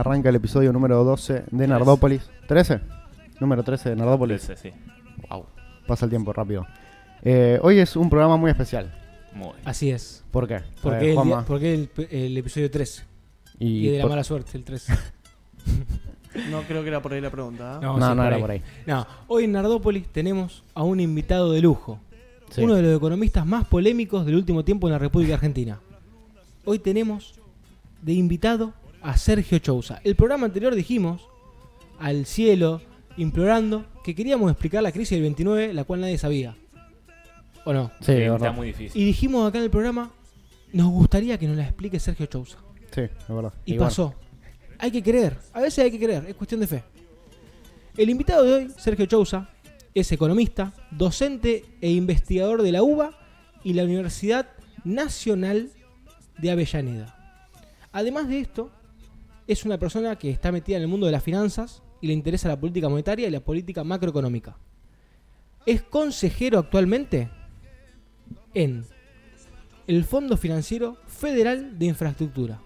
arranca el episodio número 12 de Nardópolis. ¿13? Número 13 de Nardópolis. 13, sí. Wow, pasa el tiempo rápido. Eh, hoy es un programa muy especial. Muy. Así es. ¿Por qué? Porque, Eh, el, Juanma, día- porque el, el episodio 13. Y, y de la por- mala suerte, el 13. No creo que era por ahí la pregunta. ¿ah? No, sí, no era por ahí. No, hoy en Nardópolis tenemos a un invitado de lujo. Sí. Uno de los economistas más polémicos del último tiempo en la República Argentina. Hoy tenemos de invitado a Sergio Chousa. El programa anterior dijimos al cielo, implorando, que queríamos explicar la crisis del 29, la cual nadie sabía. ¿O no? Sí, de está verdad. muy difícil. Y dijimos acá en el programa, nos gustaría que nos la explique Sergio Chousa. Sí, de verdad. Y, pasó. Hay que creer. A veces hay que creer. Es cuestión de fe. El invitado de hoy, Sergio Chousa, es economista, docente e investigador de la UBA y la Universidad Nacional de Avellaneda. Además de esto, es una persona que está metida en el mundo de las finanzas y le interesa la política monetaria y la política macroeconómica. Es consejero actualmente en el Fondo Financiero Federal de Infraestructura.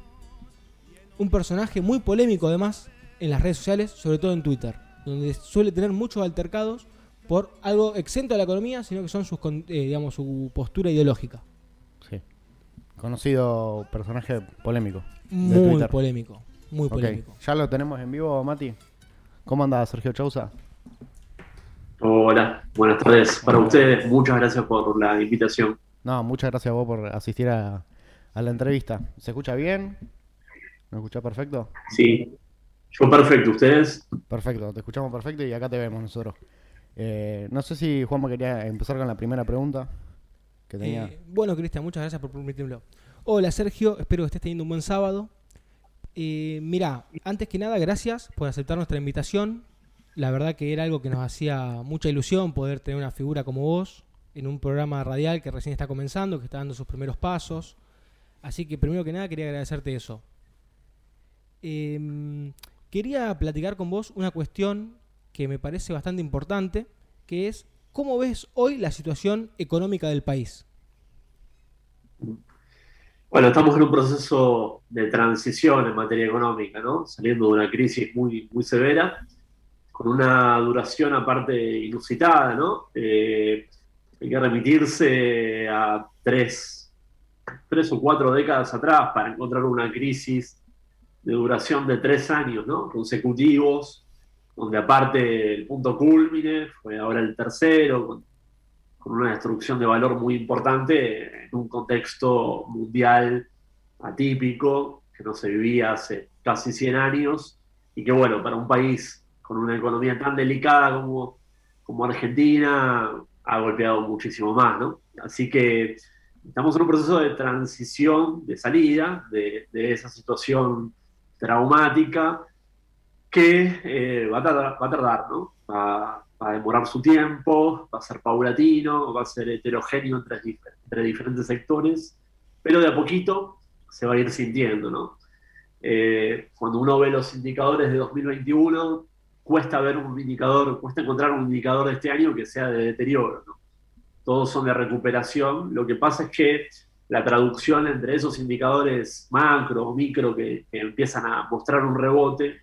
Un personaje muy polémico además en las redes sociales, sobre todo en Twitter, donde suele tener muchos altercados por algo exento de la economía, sino que son sus, eh, digamos, su postura ideológica. Sí. Conocido personaje polémico. de Muy polémico, muy Ok, polémico. ya lo tenemos en vivo, Mati. ¿Cómo anda Sergio Chousa? Hola, buenas tardes para ustedes. Muchas gracias por la invitación. No, muchas gracias a vos por asistir a, a la entrevista. ¿Se escucha bien? ¿Me escucha perfecto? Sí, yo perfecto. ¿Ustedes? Perfecto, te escuchamos perfecto y acá te vemos nosotros. Eh, no sé si Juanma quería empezar con la primera pregunta que tenía. Eh, bueno, Cristian, muchas gracias por permitírmelo. Hola, Sergio, espero que estés teniendo un buen sábado. Eh, mira, antes que nada, gracias por aceptar nuestra invitación. La verdad que era algo que nos hacía mucha ilusión poder tener una figura como vos en un programa radial que recién está comenzando, que está dando sus primeros pasos. Así que primero que nada quería agradecerte eso. Em, quería platicar con vos una cuestión que me parece bastante importante, que es cómo ves hoy la situación económica del país. Bueno, estamos en un proceso de transición en materia económica, ¿no? Saliendo de una crisis muy, severa, con una duración aparte inusitada, ¿no? Eh, hay que remitirse a tres, tres o cuatro décadas atrás para encontrar una crisis de duración de tres años, ¿no? Consecutivos, donde aparte el punto culmine fue ahora el tercero, con, con una destrucción de valor muy importante en un contexto mundial atípico que no se vivía hace casi 100 años y que bueno, para un país con una economía tan delicada como, como Argentina ha golpeado muchísimo más, ¿no? Así que estamos en un proceso de transición, de salida de, de esa situación traumática que eh, va, a tardar, va a tardar, ¿no? Va, va a demorar su tiempo, va a ser paulatino, va a ser heterogéneo entre, entre diferentes sectores, pero de a poquito se va a ir sintiendo, ¿no? Eh, cuando uno ve los indicadores de 2021, cuesta ver un indicador, cuesta encontrar un indicador de este año que sea de deterioro. Todos son de recuperación. Lo que pasa es que la traducción entre esos indicadores macro o micro que, que empiezan a mostrar un rebote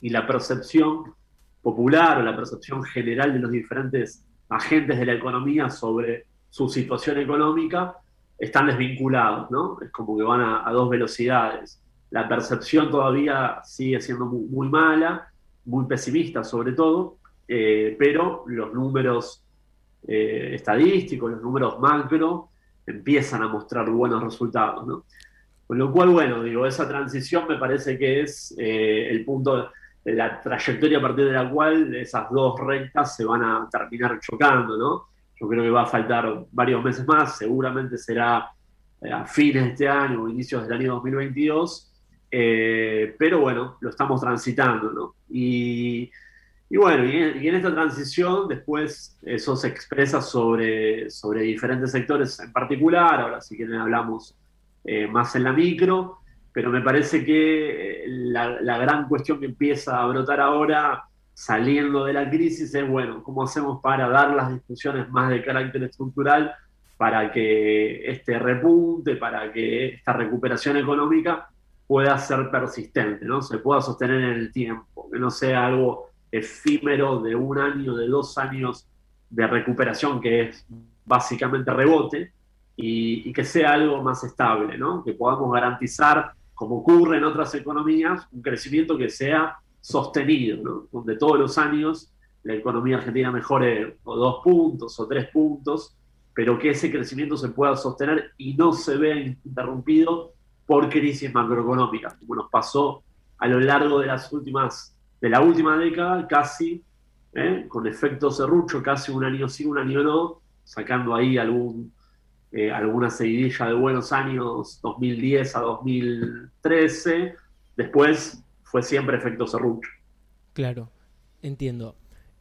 y la percepción popular o la percepción general de los diferentes agentes de la economía sobre su situación económica están desvinculados, ¿no? Es como que van a, dos velocidades. La percepción todavía sigue siendo muy, mala, muy pesimista sobre todo, eh, pero los números eh, estadísticos, los números macro, empiezan a mostrar buenos resultados, ¿no? Con lo cual, bueno, digo, esa transición me parece que es eh, el punto, la trayectoria a partir de la cual esas dos rectas se van a terminar chocando, ¿no? Yo creo que va a faltar varios meses más, seguramente será eh, a fines de este año o inicios del año 2022, eh, pero bueno, lo estamos transitando, ¿no? Y, y bueno, y en, esta transición después eso se expresa sobre, sobre diferentes sectores en particular, ahora si quieren hablamos eh, más en la micro, pero me parece que eh, la, la gran cuestión que empieza a brotar ahora saliendo de la crisis es, bueno, ¿cómo hacemos para dar las discusiones más de carácter estructural para que este repunte, para que esta recuperación económica pueda ser persistente, ¿no? Se pueda sostener en el tiempo, que no sea algo efímero de un año, de dos años de recuperación, que es básicamente rebote, y, que sea algo más estable, ¿no? Que podamos garantizar, como ocurre en otras economías, un crecimiento que sea sostenido. Donde todos los años la economía argentina mejore o dos puntos o tres puntos, pero que ese crecimiento se pueda sostener y no se vea interrumpido por crisis macroeconómicas, como nos pasó a lo largo de las últimas, de la última década, casi, ¿eh? con efecto serrucho, casi un año sí, un año no, sacando ahí algún, eh, alguna seguidilla de buenos años 2010 a 2013, después fue siempre efecto serrucho. Claro, entiendo.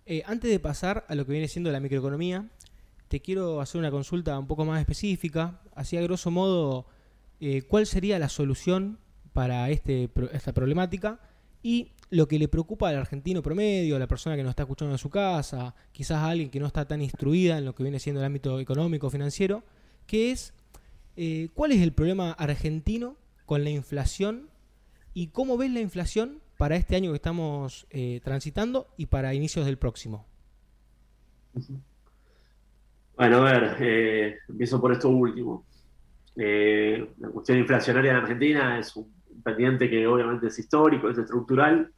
Eh, antes de pasar a lo que viene siendo la microeconomía, te quiero hacer una consulta un poco más específica, así a grosso modo, eh, ¿cuál sería la solución para este, esta problemática? Y lo que le preocupa al argentino promedio, a la persona que nos está escuchando en su casa, quizás a alguien que no está tan instruida en lo que viene siendo el ámbito económico, financiero, que es eh, cuál es el problema argentino con la inflación y cómo ves la inflación para este año que estamos eh, transitando y para inicios del próximo. Bueno, a ver, eh, empiezo por esto último. La cuestión inflacionaria en Argentina es un pendiente que obviamente es histórico, es estructural.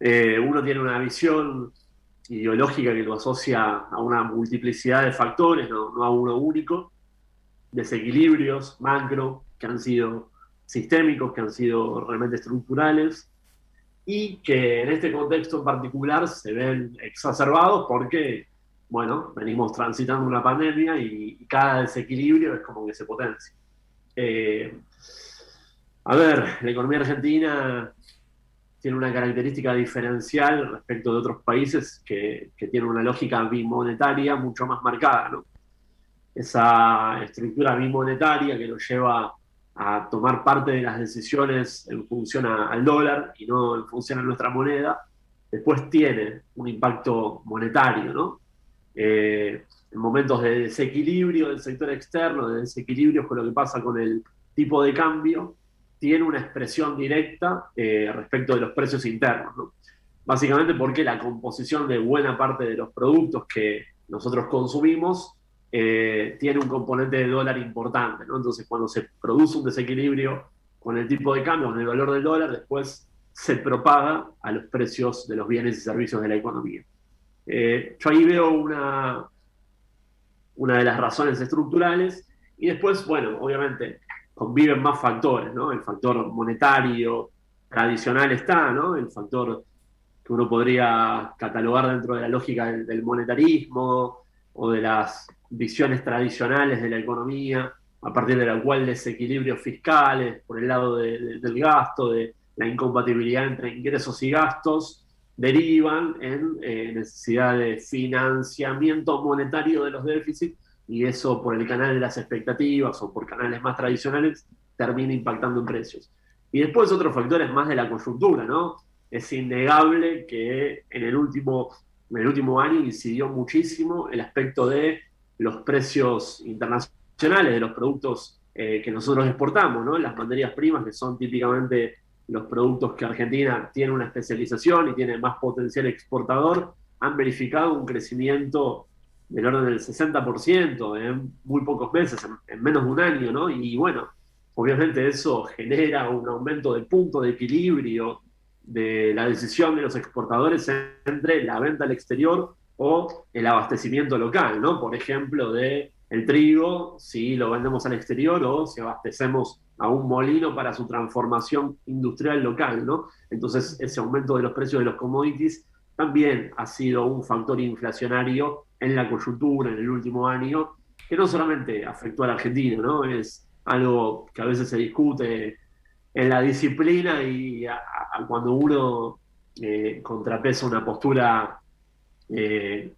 Uno tiene una visión ideológica que lo asocia a una multiplicidad de factores, no, a uno único, desequilibrios macro que han sido sistémicos, que han sido realmente estructurales y que en este contexto en particular se ven exacerbados porque bueno, venimos transitando una pandemia y, cada desequilibrio es como que se potencia. Eh, a ver, la economía argentina tiene una característica diferencial respecto de otros países que, que tienen una lógica bimonetaria mucho más marcada. Esa estructura bimonetaria que nos lleva a tomar parte de las decisiones en función al dólar y no en función a nuestra moneda, después tiene un impacto monetario. Eh, en momentos de desequilibrio del sector externo, de desequilibrio con lo que pasa con el tipo de cambio, tiene una expresión directa eh, respecto de los precios internos. Básicamente porque la composición de buena parte de los productos que nosotros consumimos eh, tiene un componente de dólar importante. Entonces, cuando se produce un desequilibrio con el tipo de cambio, con el valor del dólar, después se propaga a los precios de los bienes y servicios de la economía. Eh, yo ahí veo una, una de las razones estructurales y después, bueno, obviamente conviven más factores, ¿no? El factor monetario tradicional está, ¿no? El factor que uno podría catalogar dentro de la lógica del, monetarismo o de las visiones tradicionales de la economía, a partir de la cual desequilibrios fiscales por el lado del gasto, de la incompatibilidad entre ingresos y gastos, derivan en eh, necesidad de financiamiento monetario de los déficits y eso por el canal de las expectativas o por canales más tradicionales termina impactando en precios. Y después otros factores más de la coyuntura, ¿no? Es innegable que en el último, en el último año incidió muchísimo el aspecto de los precios internacionales de los productos eh, que nosotros exportamos, ¿no? Las materias primas que son típicamente los productos que Argentina tiene una especialización y tiene más potencial exportador, han verificado un crecimiento del orden del 60% en muy pocos meses, en, menos de un año, ¿no? Y bueno, obviamente eso genera un aumento del punto de equilibrio de la decisión de los exportadores entre la venta al exterior o el abastecimiento local, ¿no? Por ejemplo, de el trigo, si lo vendemos al exterior o si abastecemos a un molino para su transformación industrial local, ¿no? Entonces, ese aumento de los precios de los commodities también ha sido un factor inflacionario en la coyuntura en el último año, que no solamente afectó a la Argentina, ¿no? Es algo que a veces se discute en la disciplina y cuando uno eh, contrapesa una postura eh,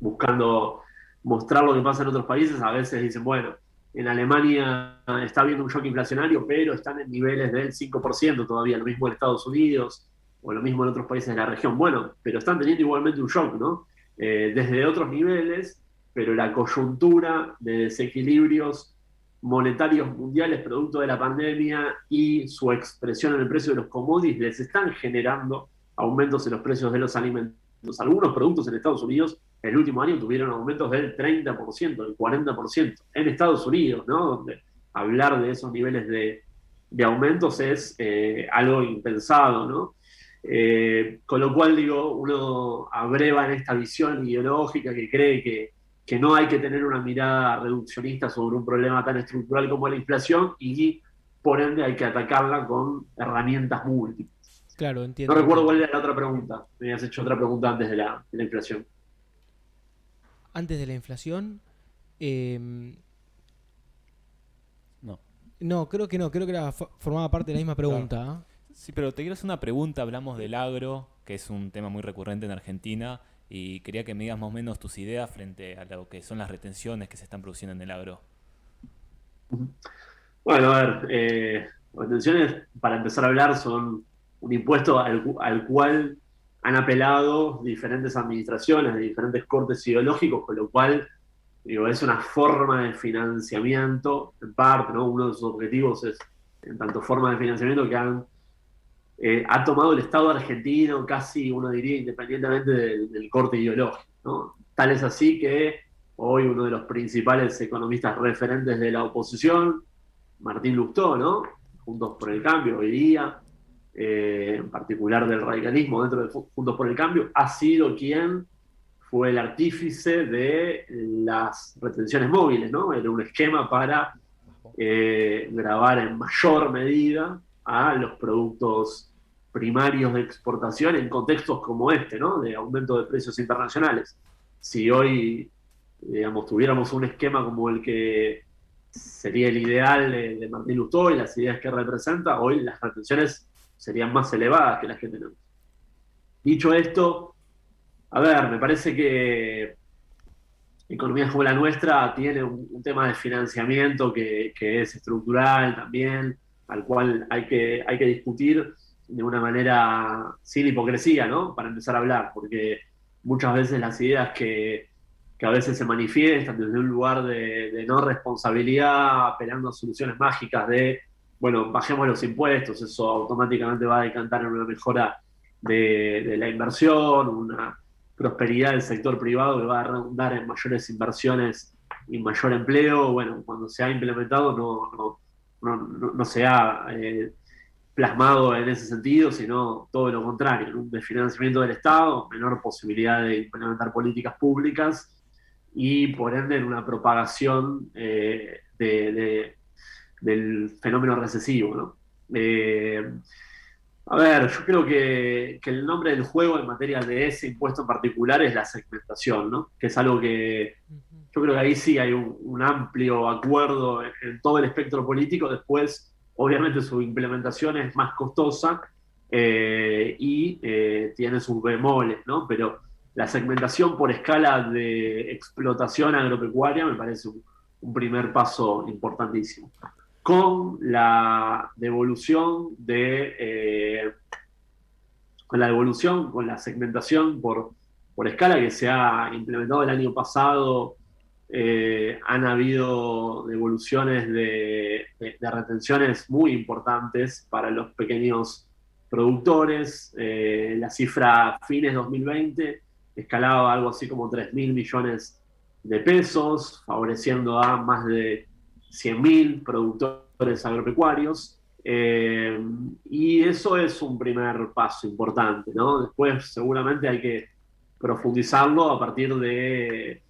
buscando mostrar lo que pasa en otros países, a veces dicen, bueno, en Alemania está habiendo un shock inflacionario, pero están en niveles del 5% todavía, lo mismo en Estados Unidos o lo mismo en otros países de la región. Bueno, pero están teniendo igualmente un shock, ¿no? Eh, desde otros niveles, pero la coyuntura de desequilibrios monetarios mundiales producto de la pandemia y su expresión en el precio de los commodities les están generando aumentos en los precios de los alimentos. Algunos productos en Estados Unidos el último año tuvieron aumentos del 30%, del 40% en Estados Unidos, ¿no? Donde hablar de esos niveles de, aumentos es eh, algo impensado, ¿no? Eh, con lo cual, digo, uno abreva en esta visión ideológica que cree que, que no hay que tener una mirada reduccionista sobre un problema tan estructural como la inflación y, por ende, hay que atacarla con herramientas múltiples. Claro, entiendo. No recuerdo cuál era la otra pregunta. Me habías hecho otra pregunta antes de la, inflación. Antes de la inflación. Em, no. No, creo que no. Creo que era, formaba parte de la misma pregunta. ¿ah? Sí, pero te quiero hacer una pregunta. Hablamos del agro, que es un tema muy recurrente en Argentina. Y quería que me digas más o menos tus ideas frente a lo que son las retenciones que se están produciendo en el agro. Bueno, a ver, eh, retenciones, para empezar a hablar, son un impuesto al, cual han apelado diferentes administraciones de diferentes cortes ideológicos, con lo cual digo, es una forma de financiamiento, en parte, ¿no? uno de sus objetivos es, en tanto forma de financiamiento que han, eh, ha tomado el Estado argentino, casi uno diría, independientemente del, corte ideológico. Tal es así que hoy uno de los principales economistas referentes de la oposición, Martín Lustó, ¿no? Juntos por el Cambio, hoy día, eh, en particular del radicalismo dentro de Juntos por el Cambio, ha sido quien fue el artífice de las retenciones móviles, ¿no? Era un esquema para eh, grabar en mayor medida a los productos primarios de exportación en contextos como este, ¿no? De aumento de precios internacionales. Si hoy, digamos, tuviéramos un esquema como el que sería el ideal de, Martín Lutó y las ideas que representa, hoy las retenciones serían más elevadas que las que tenemos. Dicho esto, a ver, me parece que economías como la nuestra tiene un, tema de financiamiento que, es estructural también, al cual hay que, hay que discutir de una manera sin hipocresía, ¿no? Para empezar a hablar, porque muchas veces las ideas que, a veces se manifiestan desde un lugar de, no responsabilidad, apelando a soluciones mágicas de bueno, bajemos los impuestos, eso automáticamente va a decantar en una mejora de, la inversión, una prosperidad del sector privado que va a redundar en mayores inversiones y mayor empleo. Bueno, cuando se ha implementado no, no, se ha eh, plasmado en ese sentido, sino todo lo contrario, un desfinanciamiento del Estado, menor posibilidad de implementar políticas públicas y por ende en una propagación eh, de del fenómeno recesivo. ¿no? Eh, a ver, yo creo que, el nombre del juego en materia de ese impuesto en particular es la segmentación, ¿no? que es algo que yo creo que ahí sí hay un, amplio acuerdo en, todo el espectro político. Después, obviamente, su implementación es más costosa eh, y eh, tiene sus bemoles, ¿no? pero la segmentación por escala de explotación agropecuaria me parece un primer paso importantísimo con la devolución de eh, con la devolución, con la segmentación por, por escala que se ha implementado el año pasado, eh, han habido devoluciones de, retenciones muy importantes para los pequeños productores. Eh, la cifra fines 2020 escalaba algo así como 3 mil millones de pesos, favoreciendo a más de 100.000 productores agropecuarios. Eh, y eso es un primer paso importante. Después seguramente hay que profundizarlo a partir de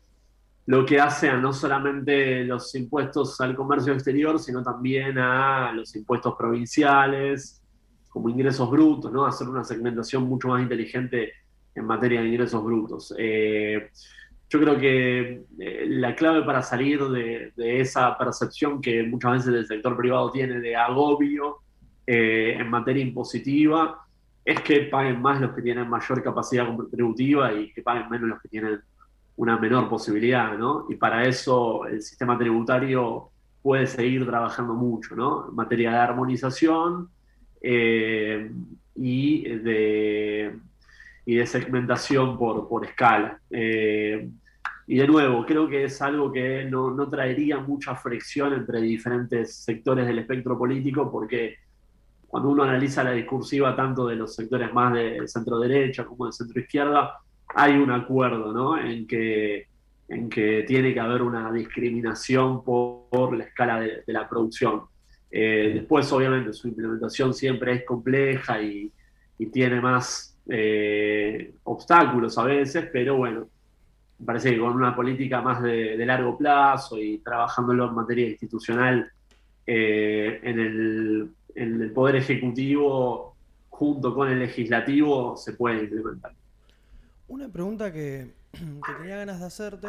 lo que hace a no solamente los impuestos al comercio exterior, sino también a los impuestos provinciales, como ingresos brutos, ¿no? Hacer una segmentación mucho más inteligente en materia de ingresos brutos. Eh, yo creo que eh, la clave para salir de, esa percepción que muchas veces el sector privado tiene de agobio eh, en materia impositiva es que paguen más los que tienen mayor capacidad contributiva y que paguen menos los que tienen una menor posibilidad, ¿no? Y para eso el sistema tributario puede seguir trabajando mucho, ¿no? En materia de armonización eh, y de y de segmentación por, por escala. Eh, y de nuevo, creo que es algo que no, no, traería mucha fricción entre diferentes sectores del espectro político, porque cuando uno analiza la discursiva tanto de los sectores más de centro derecha como de centro izquierda, hay un acuerdo ¿no? en, que, en que tiene que haber una discriminación por, la escala de, la producción. Eh, después, obviamente, su implementación siempre es compleja y, y tiene más eh, obstáculos a veces, pero bueno, me parece que con una política más de, largo plazo y trabajándolo en materia institucional eh, en, el, Poder Ejecutivo junto con el Legislativo se puede implementar. Una pregunta que, tenía ganas de hacerte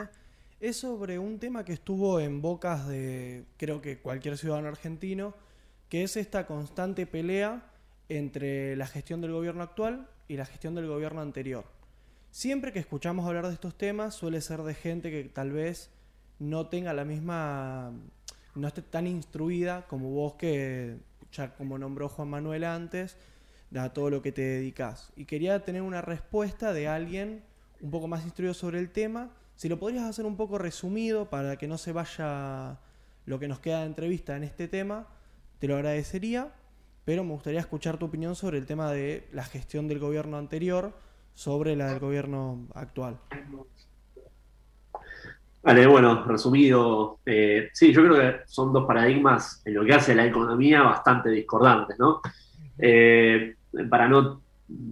es sobre un tema que estuvo en bocas de creo que cualquier ciudadano argentino, que es esta constante pelea entre la gestión del gobierno actual y la gestión del gobierno anterior. Siempre que escuchamos hablar de estos temas suele ser de gente que tal vez no tenga la misma, no esté tan instruida como vos que, ya como nombró Juan Manuel antes, a todo lo que te dedicas. Y quería tener una respuesta de alguien un poco más instruido sobre el tema. Si lo podrías hacer un poco resumido para que no se vaya lo que nos queda de entrevista en este tema, te lo agradecería. Pero me gustaría escuchar tu opinión sobre el tema de la gestión del gobierno anterior sobre la del gobierno actual. Vale, bueno, resumido, eh, sí, yo creo que son dos paradigmas en lo que hace la economía bastante discordantes, ¿no? Eh, para no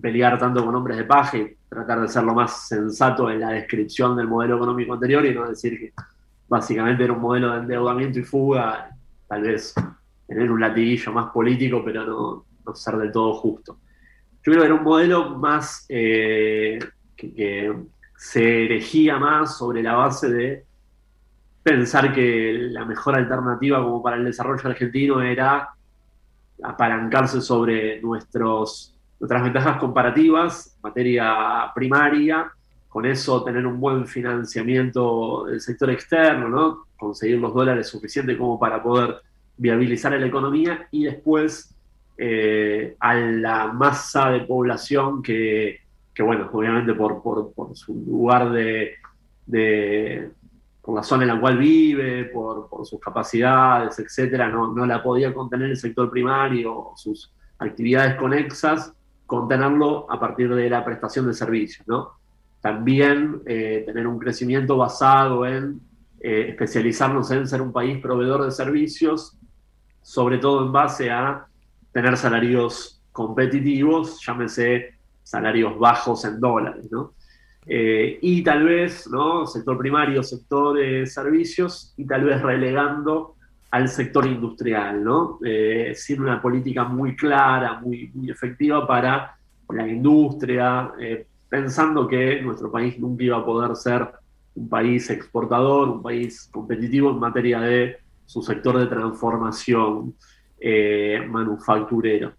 pelear tanto con hombres de paja y tratar de ser lo más sensato en la descripción del modelo económico anterior y no decir que básicamente era un modelo de endeudamiento y fuga, tal vez tener un latiguillo más político, pero no, no ser del todo justo. Yo creo que era un modelo más eh, que, se erigía más sobre la base de pensar que la mejor alternativa como para el desarrollo argentino era apalancarse sobre nuestros, nuestras ventajas comparativas materia primaria, con eso tener un buen financiamiento del sector externo, ¿no? conseguir los dólares suficientes como para poder viabilizar la economía y después eh, a la masa de población que, bueno, obviamente por, su lugar de, por la zona en la cual vive, por, sus capacidades, etcétera, no, la podía contener el sector primario, sus actividades conexas, contenerlo a partir de la prestación de servicios, ¿no? También eh, tener un crecimiento basado en eh, especializarnos en ser un país proveedor de servicios, sobre todo en base a tener salarios competitivos, llámese salarios bajos en dólares, ¿no? Eh, y tal vez, ¿no? Sector primario, sector de servicios, y tal vez relegando al sector industrial, ¿no? Eh, sin una política muy clara, muy, muy efectiva para la industria, eh, pensando que nuestro país nunca iba a poder ser un país exportador, un país competitivo en materia de su sector de transformación eh, manufacturero.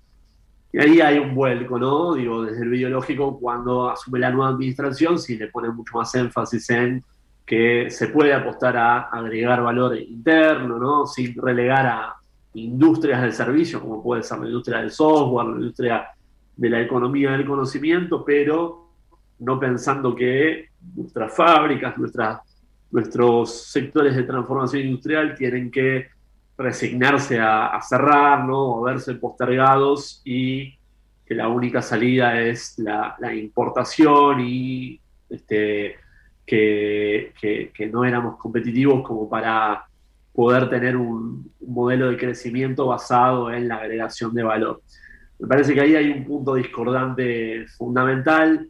Y ahí hay un vuelco, ¿no? Digo, desde el biológico, cuando asume la nueva administración, sí le pone mucho más énfasis en que se puede apostar a agregar valor interno, ¿no? Sin relegar a industrias del servicio, como puede ser la industria del software, la industria de la economía del conocimiento, pero no pensando que nuestras fábricas, nuestras, nuestros sectores de transformación industrial tienen que resignarse a, cerrar, ¿no? O verse postergados y que la única salida es la, importación y este, que, no éramos competitivos como para poder tener un, modelo de crecimiento basado en la agregación de valor. Me parece que ahí hay un punto discordante fundamental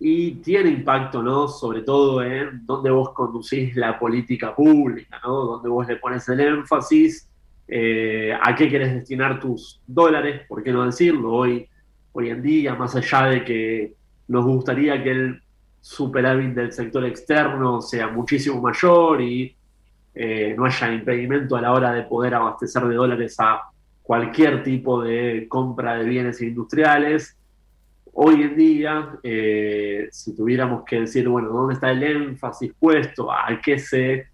y tiene impacto, ¿no? Sobre todo en dónde vos conducís la política pública, ¿no? Donde vos le pones el énfasis, eh, a qué querés destinar tus dólares, ¿por qué no decirlo? Hoy, hoy en día, más allá de que nos gustaría que el superávit del sector externo sea muchísimo mayor y eh, no haya impedimento a la hora de poder abastecer de dólares a cualquier tipo de compra de bienes industriales, Hoy en día, eh, si tuviéramos que decir, bueno, ¿dónde está el énfasis puesto? ¿A qué se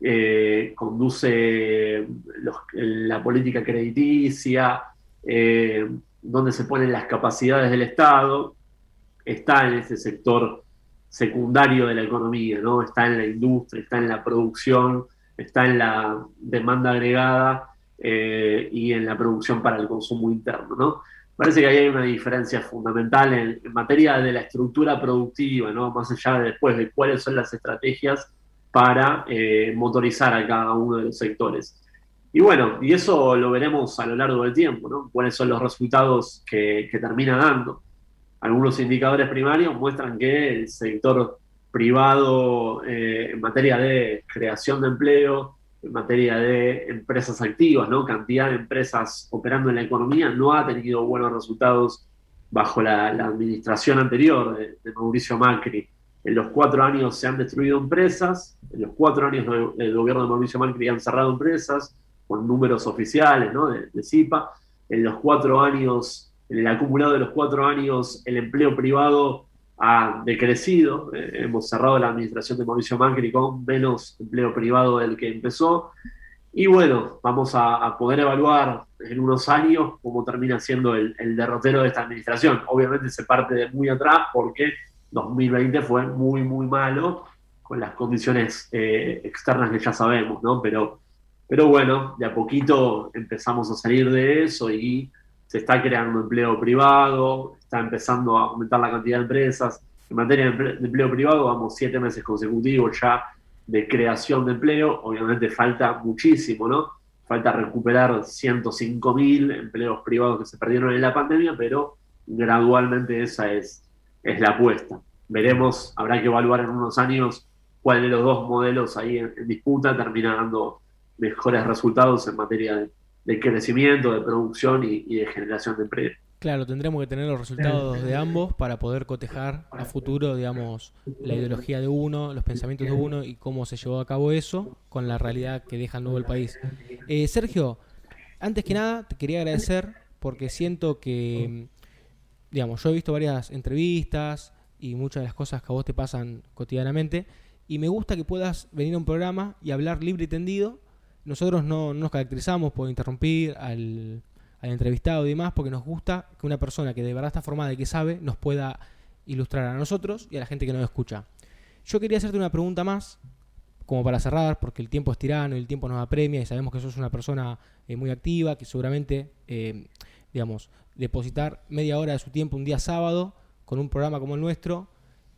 eh, conduce la política crediticia? Eh, ¿Dónde se ponen las capacidades del Estado? Está en ese sector secundario de la economía, ¿no? Está en la industria, está en la producción, está en la demanda agregada y en la producción para el consumo interno, ¿no? Parece que ahí hay una diferencia fundamental en, materia de la estructura productiva, ¿no? Más allá de después de cuáles son las estrategias para eh, motorizar a cada uno de los sectores. Y bueno, y eso lo veremos a lo largo del tiempo, ¿no? Cuáles son los resultados que, termina dando. Algunos indicadores primarios muestran que el sector privado eh, en materia de creación de empleo, en materia de empresas activas, ¿no? cantidad de empresas operando en la economía, no ha tenido buenos resultados bajo la, administración anterior de, Mauricio Macri. En los cuatro años se han destruido empresas, en los cuatro años del gobierno de Mauricio Macri han cerrado empresas, con números oficiales ¿no? de, CIPA. En los cuatro años, en el acumulado de los cuatro años, el empleo privado ha decrecido. Eh, hemos cerrado la administración de Mauricio Macri con menos empleo privado del que empezó. Y bueno, vamos a, poder evaluar en unos años cómo termina siendo el, derrotero de esta administración. Obviamente se parte de muy atrás porque 2020 fue muy, muy malo con las condiciones eh, externas que ya sabemos, ¿no? Pero, pero bueno, de a poquito empezamos a salir de eso y se está creando empleo privado, está empezando a aumentar la cantidad de empresas. En materia de empleo privado, vamos siete meses consecutivos ya de creación de empleo. Obviamente falta muchísimo, ¿no? Falta recuperar 105 mil empleos privados que se perdieron en la pandemia, pero gradualmente esa es, es la apuesta. Veremos, habrá que evaluar en unos años cuál de los dos modelos ahí en disputa termina dando mejores resultados en materia de, de crecimiento, de producción y, de generación de empleo. Claro, tendremos que tener los resultados de ambos para poder cotejar a futuro, digamos, la ideología de uno, los pensamientos de uno y cómo se llevó a cabo eso con la realidad que deja el nuevo el país. Eh, Sergio, antes que nada, te quería agradecer porque siento que, digamos, yo he visto varias entrevistas y muchas de las cosas que a vos te pasan cotidianamente y me gusta que puedas venir a un programa y hablar libre y tendido nosotros no, nos caracterizamos por interrumpir al, entrevistado y demás, porque nos gusta que una persona que de verdad está formada y que sabe nos pueda ilustrar a nosotros y a la gente que nos escucha. Yo quería hacerte una pregunta más, como para cerrar, porque el tiempo es tirano y el tiempo nos apremia y sabemos que sos una persona eh, muy activa, que seguramente, eh, digamos, depositar media hora de su tiempo un día sábado con un programa como el nuestro,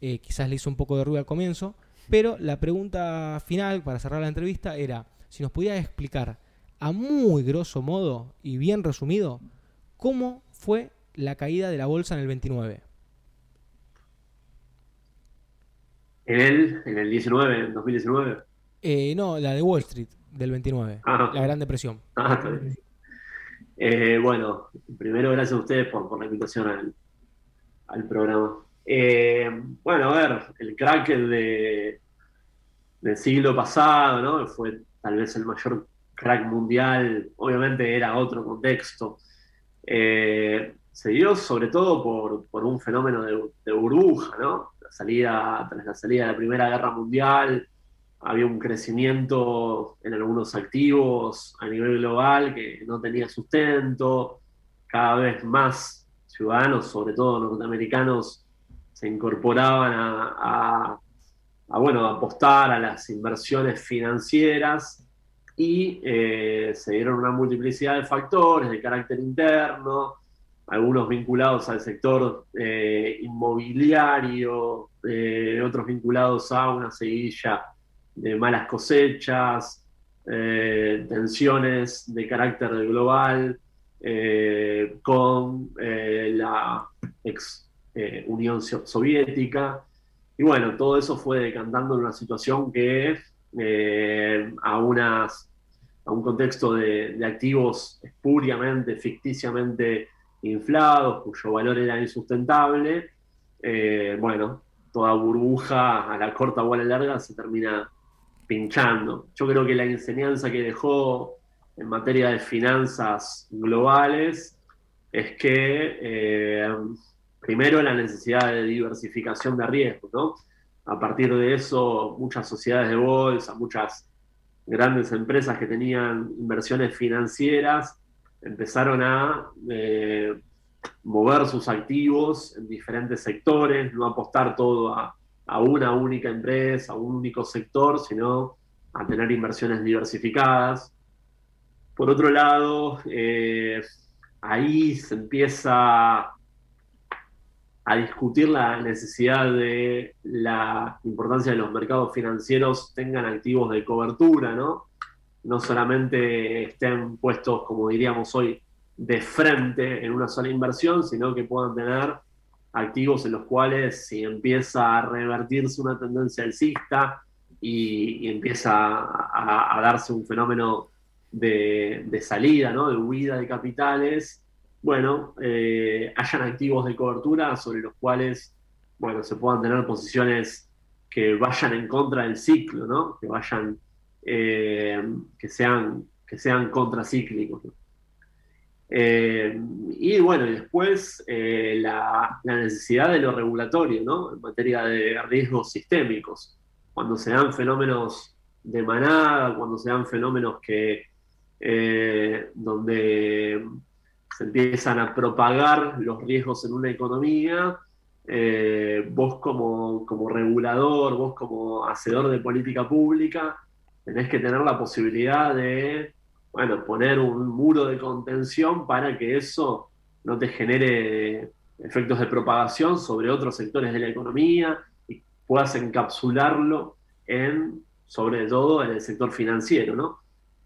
eh, quizás le hizo un poco de ruido al comienzo, pero la pregunta final para cerrar la entrevista era, si nos pudiera explicar a muy grosso modo y bien resumido cómo fue la caída de la bolsa en el 29. ¿En el, en el 19, en 2019? Eh, no, la de Wall Street del 29, ah. la Gran Depresión. Ah, eh, bueno, primero gracias a ustedes por, la invitación al, programa. Eh, bueno, a ver, el crack de, del siglo pasado, ¿no? Fue tal vez el mayor crack mundial, obviamente era otro contexto. Eh, se dio sobre todo por, un fenómeno de, burbuja, ¿no? La salida, tras la salida de la Primera Guerra Mundial, había un crecimiento en algunos activos a nivel global que no tenía sustento, cada vez más ciudadanos, sobre todo norteamericanos, se incorporaban a, bueno, apostar a las inversiones financieras y eh, se dieron una multiplicidad de factores de carácter interno, algunos vinculados al sector eh, inmobiliario, eh, otros vinculados a una seguilla de malas cosechas, tensiones de carácter global con la ex Unión Soviética. Y bueno, todo eso fue decantando en una situación que eh, a, unas, a un contexto de, activos espuriamente, ficticiamente inflados, cuyo valor era insustentable, eh, bueno, toda burbuja a la corta o a la larga se termina pinchando. Yo creo que la enseñanza que dejó en materia de finanzas globales es que eh, primero la necesidad de diversificación de riesgos, ¿no? A partir de eso, muchas sociedades de bolsa, muchas grandes empresas que tenían inversiones financieras empezaron a eh, mover sus activos en diferentes sectores, no apostar todo a, a una única empresa, a un único sector, sino a tener inversiones diversificadas. Por otro lado, eh, ahí se empieza a discutir la necesidad de la importancia de los mercados financieros tengan activos de cobertura, ¿no? No solamente estén puestos, como diríamos hoy, de frente en una sola inversión, sino que puedan tener activos en los cuales si empieza a revertirse una tendencia alcista y, empieza a, darse un fenómeno de, de, salida, ¿no? de huida de capitales, bueno, eh, hayan activos de cobertura sobre los cuales, bueno, se puedan tener posiciones que vayan en contra del ciclo, ¿no? Que vayan, eh, que sean, que sean contracíclicos. Eh, y bueno, después la, la, necesidad de lo regulatorio, ¿no? En materia de riesgos sistémicos. Cuando se dan fenómenos de manada, cuando se dan fenómenos que donde se empiezan a propagar los riesgos en una economía, eh, vos como, como, regulador, vos como hacedor de política pública, tenés que tener la posibilidad de bueno, poner un muro de contención para que eso no te genere efectos de propagación sobre otros sectores de la economía y puedas encapsularlo en, sobre todo en el sector financiero, ¿no?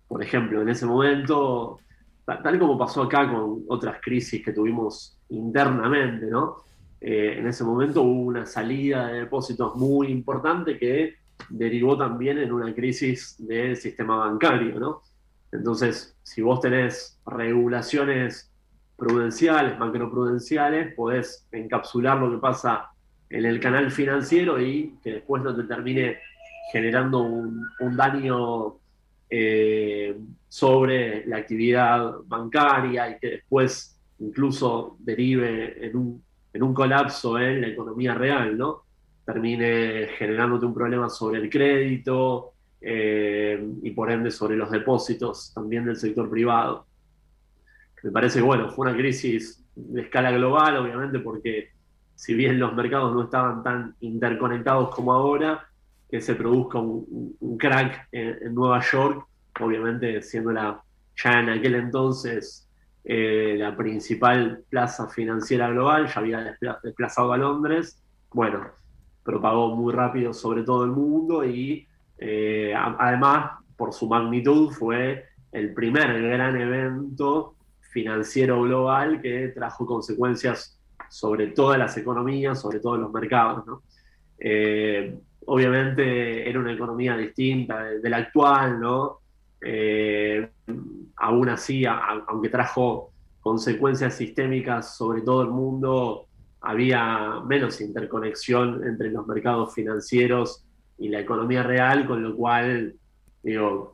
Por ejemplo, en ese momento tal como pasó acá con otras crisis que tuvimos internamente, ¿no? Eh, en ese momento hubo una salida de depósitos muy importante que derivó también en una crisis del sistema bancario, ¿no? Entonces, si vos tenés regulaciones prudenciales, macroprudenciales, podés encapsular lo que pasa en el canal financiero y que después no te termine generando un, un daño eh, sobre la actividad bancaria y que después incluso derive en un, en un colapso en la economía real, ¿no? Termine generándote un problema sobre el crédito eh, y por ende sobre los depósitos también del sector privado. Me parece que, bueno, fue una crisis de escala global, obviamente, porque si bien los mercados no estaban tan interconectados como ahora, que se produzca un, crack en, Nueva York, obviamente siendo la, ya en aquel entonces eh, la principal plaza financiera global, ya había desplazado a Londres, bueno, propagó muy rápido sobre todo el mundo y eh, además, por su magnitud, fue el primer gran evento financiero global que trajo consecuencias sobre todas las economías, sobre todos los mercados. ¿no? Eh, obviamente era una economía distinta de, la actual, ¿no? Eh, aún así, aunque trajo consecuencias sistémicas sobre todo el mundo, había menos interconexión entre los mercados financieros y la economía real, con lo cual,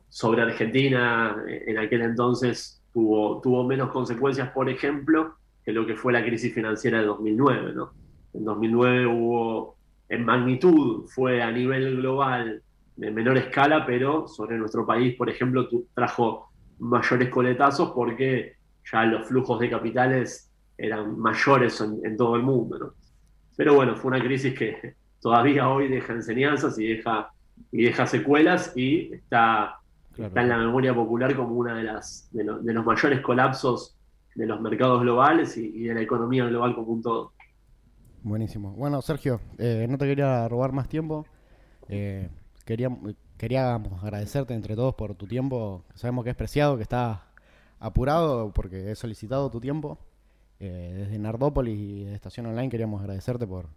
sobre Argentina en aquel entonces tuvo, tuvo menos consecuencias, por ejemplo, que lo que fue la crisis financiera de 2009, ¿no? En 2009 hubo en magnitud fue a nivel global de menor escala, pero sobre nuestro país, por ejemplo, trajo mayores coletazos porque ya los flujos de capitales eran mayores en, todo el mundo. Pero bueno, fue una crisis que todavía hoy deja enseñanzas y deja, y deja secuelas y está, está en la memoria popular como uno de, las, de, los mayores colapsos de los mercados globales y, y de la economía global como un todo. Buenísimo. Bueno, Sergio, eh, no te quería robar más tiempo. Eh, quería, queríamos agradecerte entre todos por tu tiempo. Sabemos que es preciado, que estás apurado porque he solicitado tu tiempo. Eh, desde Nardópolis y de Estación Online queríamos agradecerte por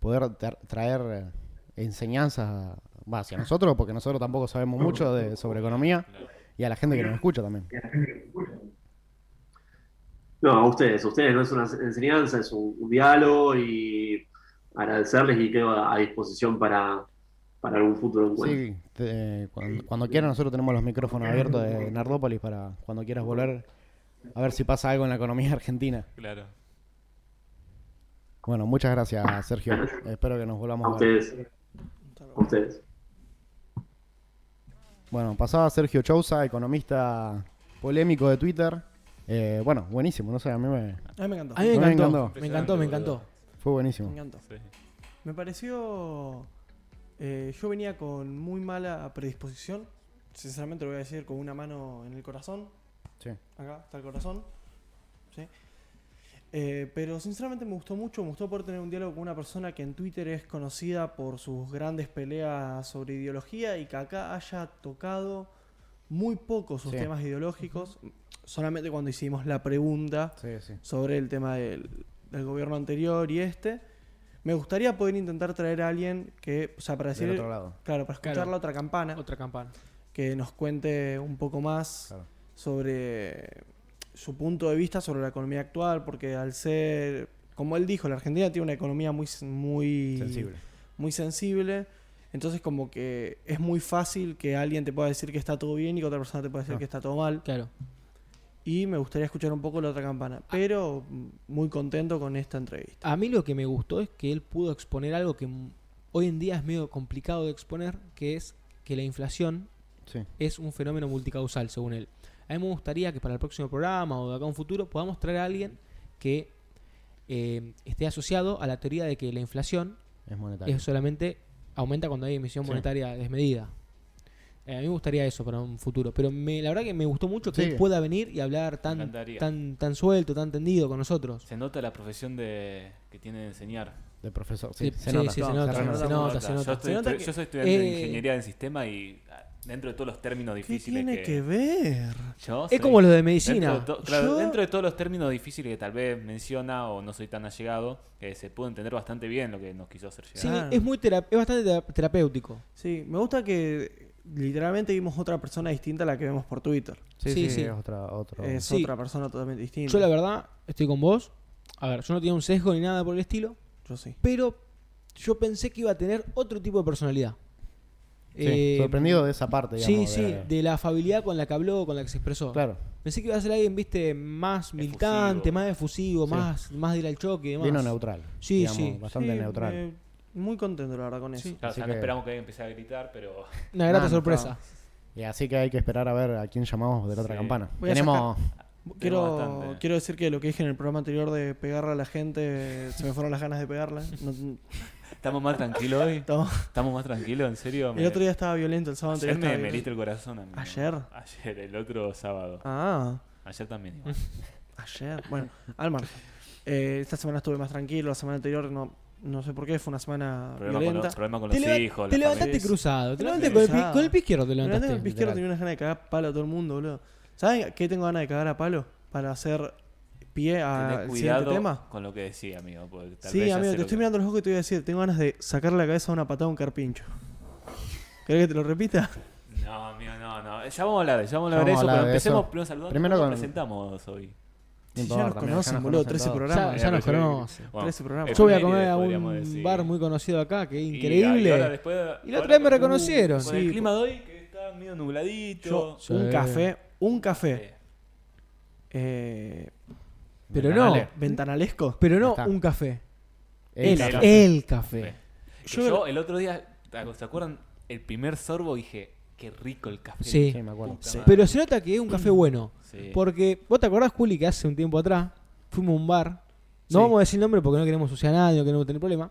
poder traer enseñanzas hacia nosotros, porque nosotros tampoco sabemos mucho de, sobre economía, y a la gente que nos escucha también. No, a ustedes, a ustedes no es una enseñanza, es un, diálogo y agradecerles y quedo a, disposición para, para algún futuro encuentro. Sí, cuando, quieran nosotros tenemos los micrófonos abiertos de Nardópolis para cuando quieras volver a ver si pasa algo en la economía argentina. Claro. Bueno, muchas gracias Sergio. Espero que nos volvamos a, a ustedes. A ustedes. Bueno, pasaba Sergio Chousa, economista polémico de Twitter. Eh, bueno, buenísimo, no sé, a mí me, a mí me encantó. A mí me encantó. Me encantó, me encantó. Fue buenísimo. Me encantó. Me pareció. eh, yo venía con muy mala predisposición. Sinceramente lo voy a decir con una mano en el corazón. Sí. Acá está el corazón. ¿sí? Eh, pero sinceramente me gustó mucho. Me gustó poder tener un diálogo con una persona que en Twitter es conocida por sus grandes peleas sobre ideología y que acá haya tocado muy poco sus Sí. temas ideológicos. Solamente cuando hicimos la pregunta Sí, sí. sobre el tema del, del gobierno anterior y este. Me gustaría poder intentar traer a alguien que, o sea, para decir, otro lado. claro, para escuchar Claro. la otra campana, Otra campana. que nos cuente un poco más Claro. sobre su punto de vista sobre la economía actual, porque al ser, como él dijo, la Argentina tiene una economía muy, muy Sensible. muy sensible. Entonces como que es muy fácil que alguien te pueda decir que está todo bien y que otra persona te pueda decir Ah. que está todo mal. Claro. Y me gustaría escuchar un poco la otra campana. Pero mm, muy contento con esta entrevista. A mí lo que me gustó es que él pudo exponer algo que hoy en día es medio complicado de exponer, que es que la inflación Sí. es un fenómeno multicausal, según él. A mí me gustaría que para el próximo programa o de acá a un futuro podamos traer a alguien que eh, esté asociado a la teoría de que la inflación es solamente aumenta cuando hay emisión Sí. monetaria desmedida. Eh, a mí me gustaría eso para un futuro, pero me, la verdad que me gustó mucho que Sí. él pueda venir y hablar tan, tan, tan suelto, tan tendido con nosotros. Se nota la profesión de, que tiene de enseñar. De profesor. Sí, se nota. se nota, se nota, se Yo, soy estudiante de Eh, ingeniería en sistema y dentro de todos los términos ¿Qué difíciles tiene que, que ver? yo Es soy- como lo de Dentro medicina. de, to- claro, Yo- dentro de todos los términos difíciles que tal vez menciona o no soy tan allegado, que se puede entender bastante bien lo que nos quiso hacer llegar. Sí, Claro. es muy tera- es bastante tera- terapéutico. Sí, me gusta que literalmente vimos otra persona distinta a la que vemos por Twitter. Sí, Sí, sí, sí. es otra, otro. Es Sí. otra persona totalmente distinta. Yo la verdad estoy con vos. A ver, yo no tenía un sesgo ni nada por el estilo, Yo sí. pero yo pensé que iba a tener otro tipo de personalidad. Sí, Eh, sorprendido de esa parte, Sí, digamos. sí, de- de la afabilidad con la que habló, con la que se expresó. Claro. Pensé que iba a ser alguien, viste, más militante, más efusivo, Sí. más, más de ir al choque y demás. Vino neutral. Sí, digamos, sí. Bastante Sí, neutral. me- muy contento, la verdad, con eso. Sí. Claro, o sea, no que- esperamos que alguien empiece a gritar, pero Una grata no, sorpresa. Y así que hay que esperar a ver a quién llamamos de la otra Sí. campana. Voy Tenemos. Quiero, quiero decir que lo que dije en el programa anterior de pegarle a la gente, se me fueron las ganas de pegarla. No- estamos más tranquilos hoy. estamos- Estamos más tranquilos, en serio. el otro día estaba violento, el sábado ayer anterior. estaba me el corazón. amigo. ¿Ayer? Ayer, el otro sábado. Ah, Ayer también. igual. ayer. Bueno, al margen. Eh, esta semana estuve más tranquilo, la semana anterior no, no sé por qué, fue una semana Problema con, violenta. los, problema con Te, los leva- hijos. te levantaste cruzado. Te Te levantaste con el, con el pie izquierdo te levantaste. que el pie izquierdo tenía unas ganas de cagar palo a todo el mundo, boludo. ¿Saben qué tengo ganas de cagar a palo? Para hacer pie al siguiente cuidado tema. con lo que decía, amigo. porque tal Sí, vez amigo, te estoy que- mirando los ojos y te voy a decir, tengo ganas de sacarle la cabeza a una patada a un carpincho. ¿Querés que te lo repita? No, amigo, no, no. Ya vamos a hablar, ya vamos a hablar de a eso, pero empecemos eso. primero saludando. Primero ¿Cómo con- nos presentamos hoy? Si ya nos conocen, nos boludo, conocen 13 todos. programas. Ya, ya nos conocen. Bueno, 13 programas. Yo voy a comer a un decir. bar muy conocido acá, que es increíble. y ahora después- Y la otra vez me con- reconocieron. Con Sí, el clima de hoy que está medio nubladito. Yo, Sí. un café, un café Eh, Pero no, Ventanales. ventanalesco. pero no está. un café. El El, café. el café. que Yo- yo, el otro día, ¿se acuerdan? El primer sorbo dije, qué rico el café. Sí. Sí, me acuerdo. Sí. Pero se nota que es un café bueno. Sí. Porque, ¿vos te acordás, Juli, que hace un tiempo atrás fuimos a un bar? No Sí. vamos a decir nombre porque no queremos suciar a nadie, no queremos tener problema.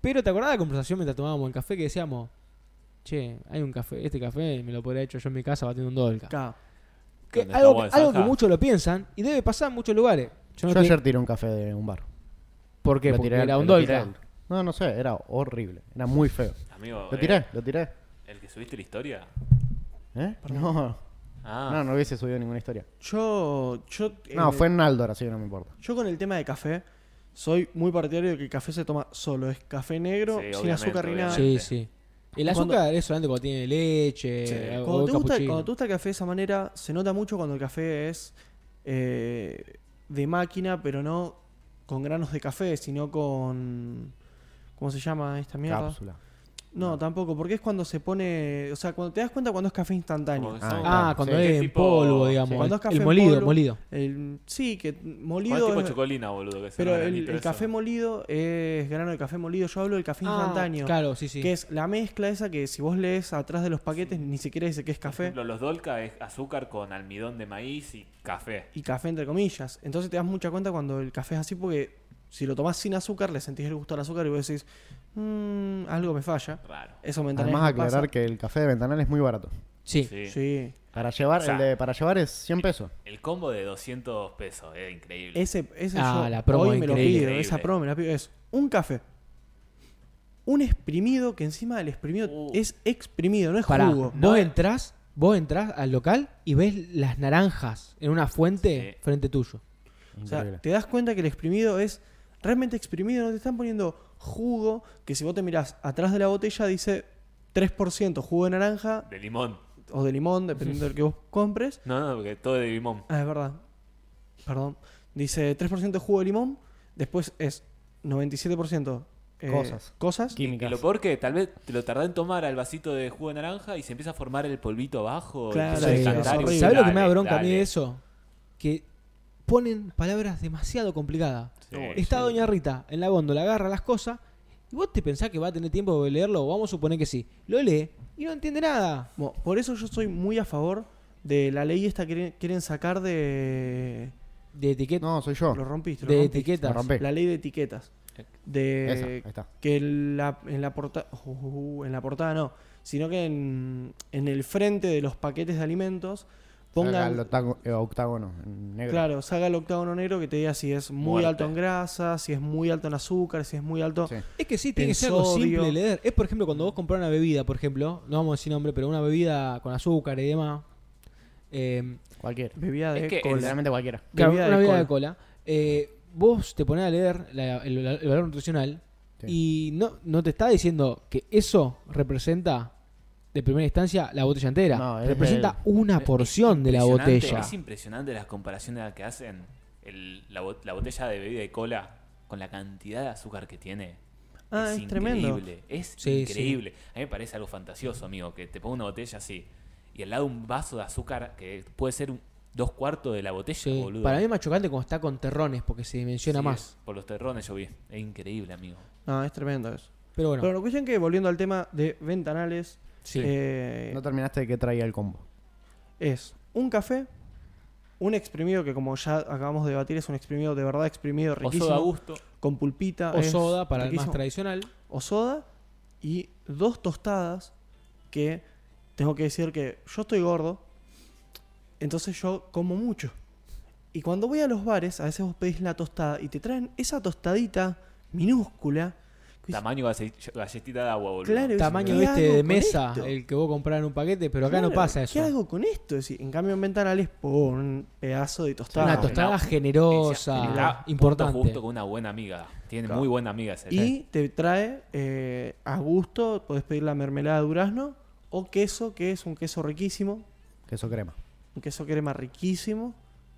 Pero ¿te acordás de la conversación mientras tomábamos el café que decíamos, che, hay un café, este café me lo podría haber hecho yo en mi casa batiendo un dolca? Acá. Que ¿Dónde algo, que, algo que Zanja? muchos lo piensan y debe pasar en muchos lugares. Yo no Yo te- ayer tiré un café de un bar. ¿Por qué? Lo Porque tiré- era un dolca. No, no sé, era horrible. Era muy feo. Amigo, Lo eh, tiré, lo tiré. el que subiste la historia. ¿Eh? No, Ah, no, no hubiese subido ninguna historia. Yo, yo, No, eh, fue en Naldor, así que no me importa. yo con el tema de café soy muy partidario de que el café se toma solo. Es café negro, Sí, sin azúcar ni nada. Sí, sí. El Cuando- azúcar es solamente cuando tiene leche, Sí. o Cuando, te gusta, cuando te gusta el café de esa manera, se nota mucho cuando el café es eh, de máquina, pero no con granos de café, sino con... ¿Cómo se llama esta mierda? Cápsula. No, tampoco, porque es cuando se pone... O sea, cuando te das cuenta cuando es café instantáneo. Ah, Ah, cuando ¿Qué es en tipo- polvo, digamos. Cuando es café el en molido, polvo, molido. El- sí, que ¿Cuál molido... tipo es- chocolina, boludo? Que pero el, café molido es grano de café molido. Yo hablo del café Ah, instantáneo. claro, sí, sí. Que es la mezcla esa que si vos lees atrás de los paquetes ni siquiera dice que es Por café. ejemplo, los dolca es azúcar con almidón de maíz y café. y café entre comillas. Entonces te das mucha cuenta cuando el café es así porque Si lo tomás sin azúcar, le sentís el gusto al azúcar y vos decís, "Mm, algo me falla. Raro. Eso Ventanales Además, pasa. aclarar que el café de Ventanal es muy barato. Sí. Sí. Sí. Para llevar, O sea, el de, para llevar es 100 pesos. El combo de 200 pesos, es increíble. Ese, ese Ah, yo la promo hoy me lo increíble. pido. Increíble. Esa promo me la pido. Es un café. Un exprimido, que encima del exprimido Uh. es exprimido, no es Pará, jugo. vos entrás, vos entrás al local y ves las naranjas en una fuente Sí. frente tuyo. O sea, Increíble. te das cuenta que el exprimido es realmente exprimido, no te están poniendo jugo, que si vos te mirás atrás de la botella dice 3% jugo de naranja De limón. o de limón, dependiendo del que vos compres. No, no, porque todo de limón. Ah, es verdad. Perdón. Dice 3% jugo de limón, después es 97% eh, Cosas. cosas. Y Químicas. lo peor que tal vez te lo tardás en tomar al vasito de jugo de naranja y se empieza a formar el polvito abajo. Claro, Sí. y. ¿Sabes lo que me da dale, bronca a mí de eso? Que ponen palabras demasiado complicadas. Sí, Está sí. Doña Rita en la góndola, agarra las cosas y vos te pensás que va a tener tiempo de leerlo, vamos a suponer que sí. Lo lee y no entiende nada. Bueno, por eso yo soy muy a favor de la ley esta que quieren- sacar de... De etiqueta, No, soy yo. Lo rompiste. Lo de rompiste. etiquetas. Lo rompí. La ley de etiquetas. Esa, De ahí está. que la- en la portada en la portada no sino que en, en el frente de los paquetes de alimentos Ponga el pongan octago- eh, octágono negro. claro salga el octágono negro que te diga si es muy Muerte. alto en grasa si es muy alto en azúcar si es muy alto Sí. Es que sí, tiene En que ser algo simple de leer. Es por ejemplo cuando vos compras una bebida, por ejemplo, no vamos a decir nombre, pero una bebida con azúcar y demás. eh, Cualquiera. bebida de Es que cola. Literalmente cualquiera. Claro, Bebida una de bebida de cola. cola. Eh, vos te pones a leer la- el, el valor nutricional Sí. y no, no te está diciendo que eso representa de primera instancia la botella entera. No, es representa una porción de la botella. Es impresionante las comparaciones que hacen el- la, bot- la botella de bebida de cola con la cantidad de azúcar que tiene. Ah, es tremendo. increíble. Es Sí, increíble. A mí me parece algo fantasioso, amigo, que te ponga una botella así y al lado un vaso de azúcar que puede ser un- dos cuartos de la botella, Sí. boludo. Para mí es más chocante cuando está con terrones porque se dimensiona Sí, más. es- Por los terrones yo vi. Es increíble, amigo. no es tremendo eso Pero bueno, pero la cuestión que volviendo al tema de ventanales sí. eh, No terminaste de qué traía el combo. es un café un exprimido que como ya acabamos de debatir es un exprimido de verdad exprimido O riquísimo soda a gusto. con pulpita o soda para el más riquísimo. tradicional. o soda y dos tostadas que tengo que decir que yo estoy gordo, entonces yo como mucho. Y cuando voy a los bares, a veces vos pedís la tostada y te traen esa tostadita minúscula. Dices, Tamaño galle- galletita de agua, boludo. Claro, Tamaño ¿qué este hago de con mesa, esto? el que vos comprás en un paquete, pero acá no pasa eso. ¿Qué hago con esto? Es decir, en cambio en ventanales, pum, un pedazo de tostada. Una tostada generosa, Está importante. Justo con una buena amiga. Tiene Claro. muy buena amiga ese. Y te trae eh, a gusto, podés pedir la mermelada de durazno o queso, que es un queso riquísimo, Queso crema. un queso crema riquísimo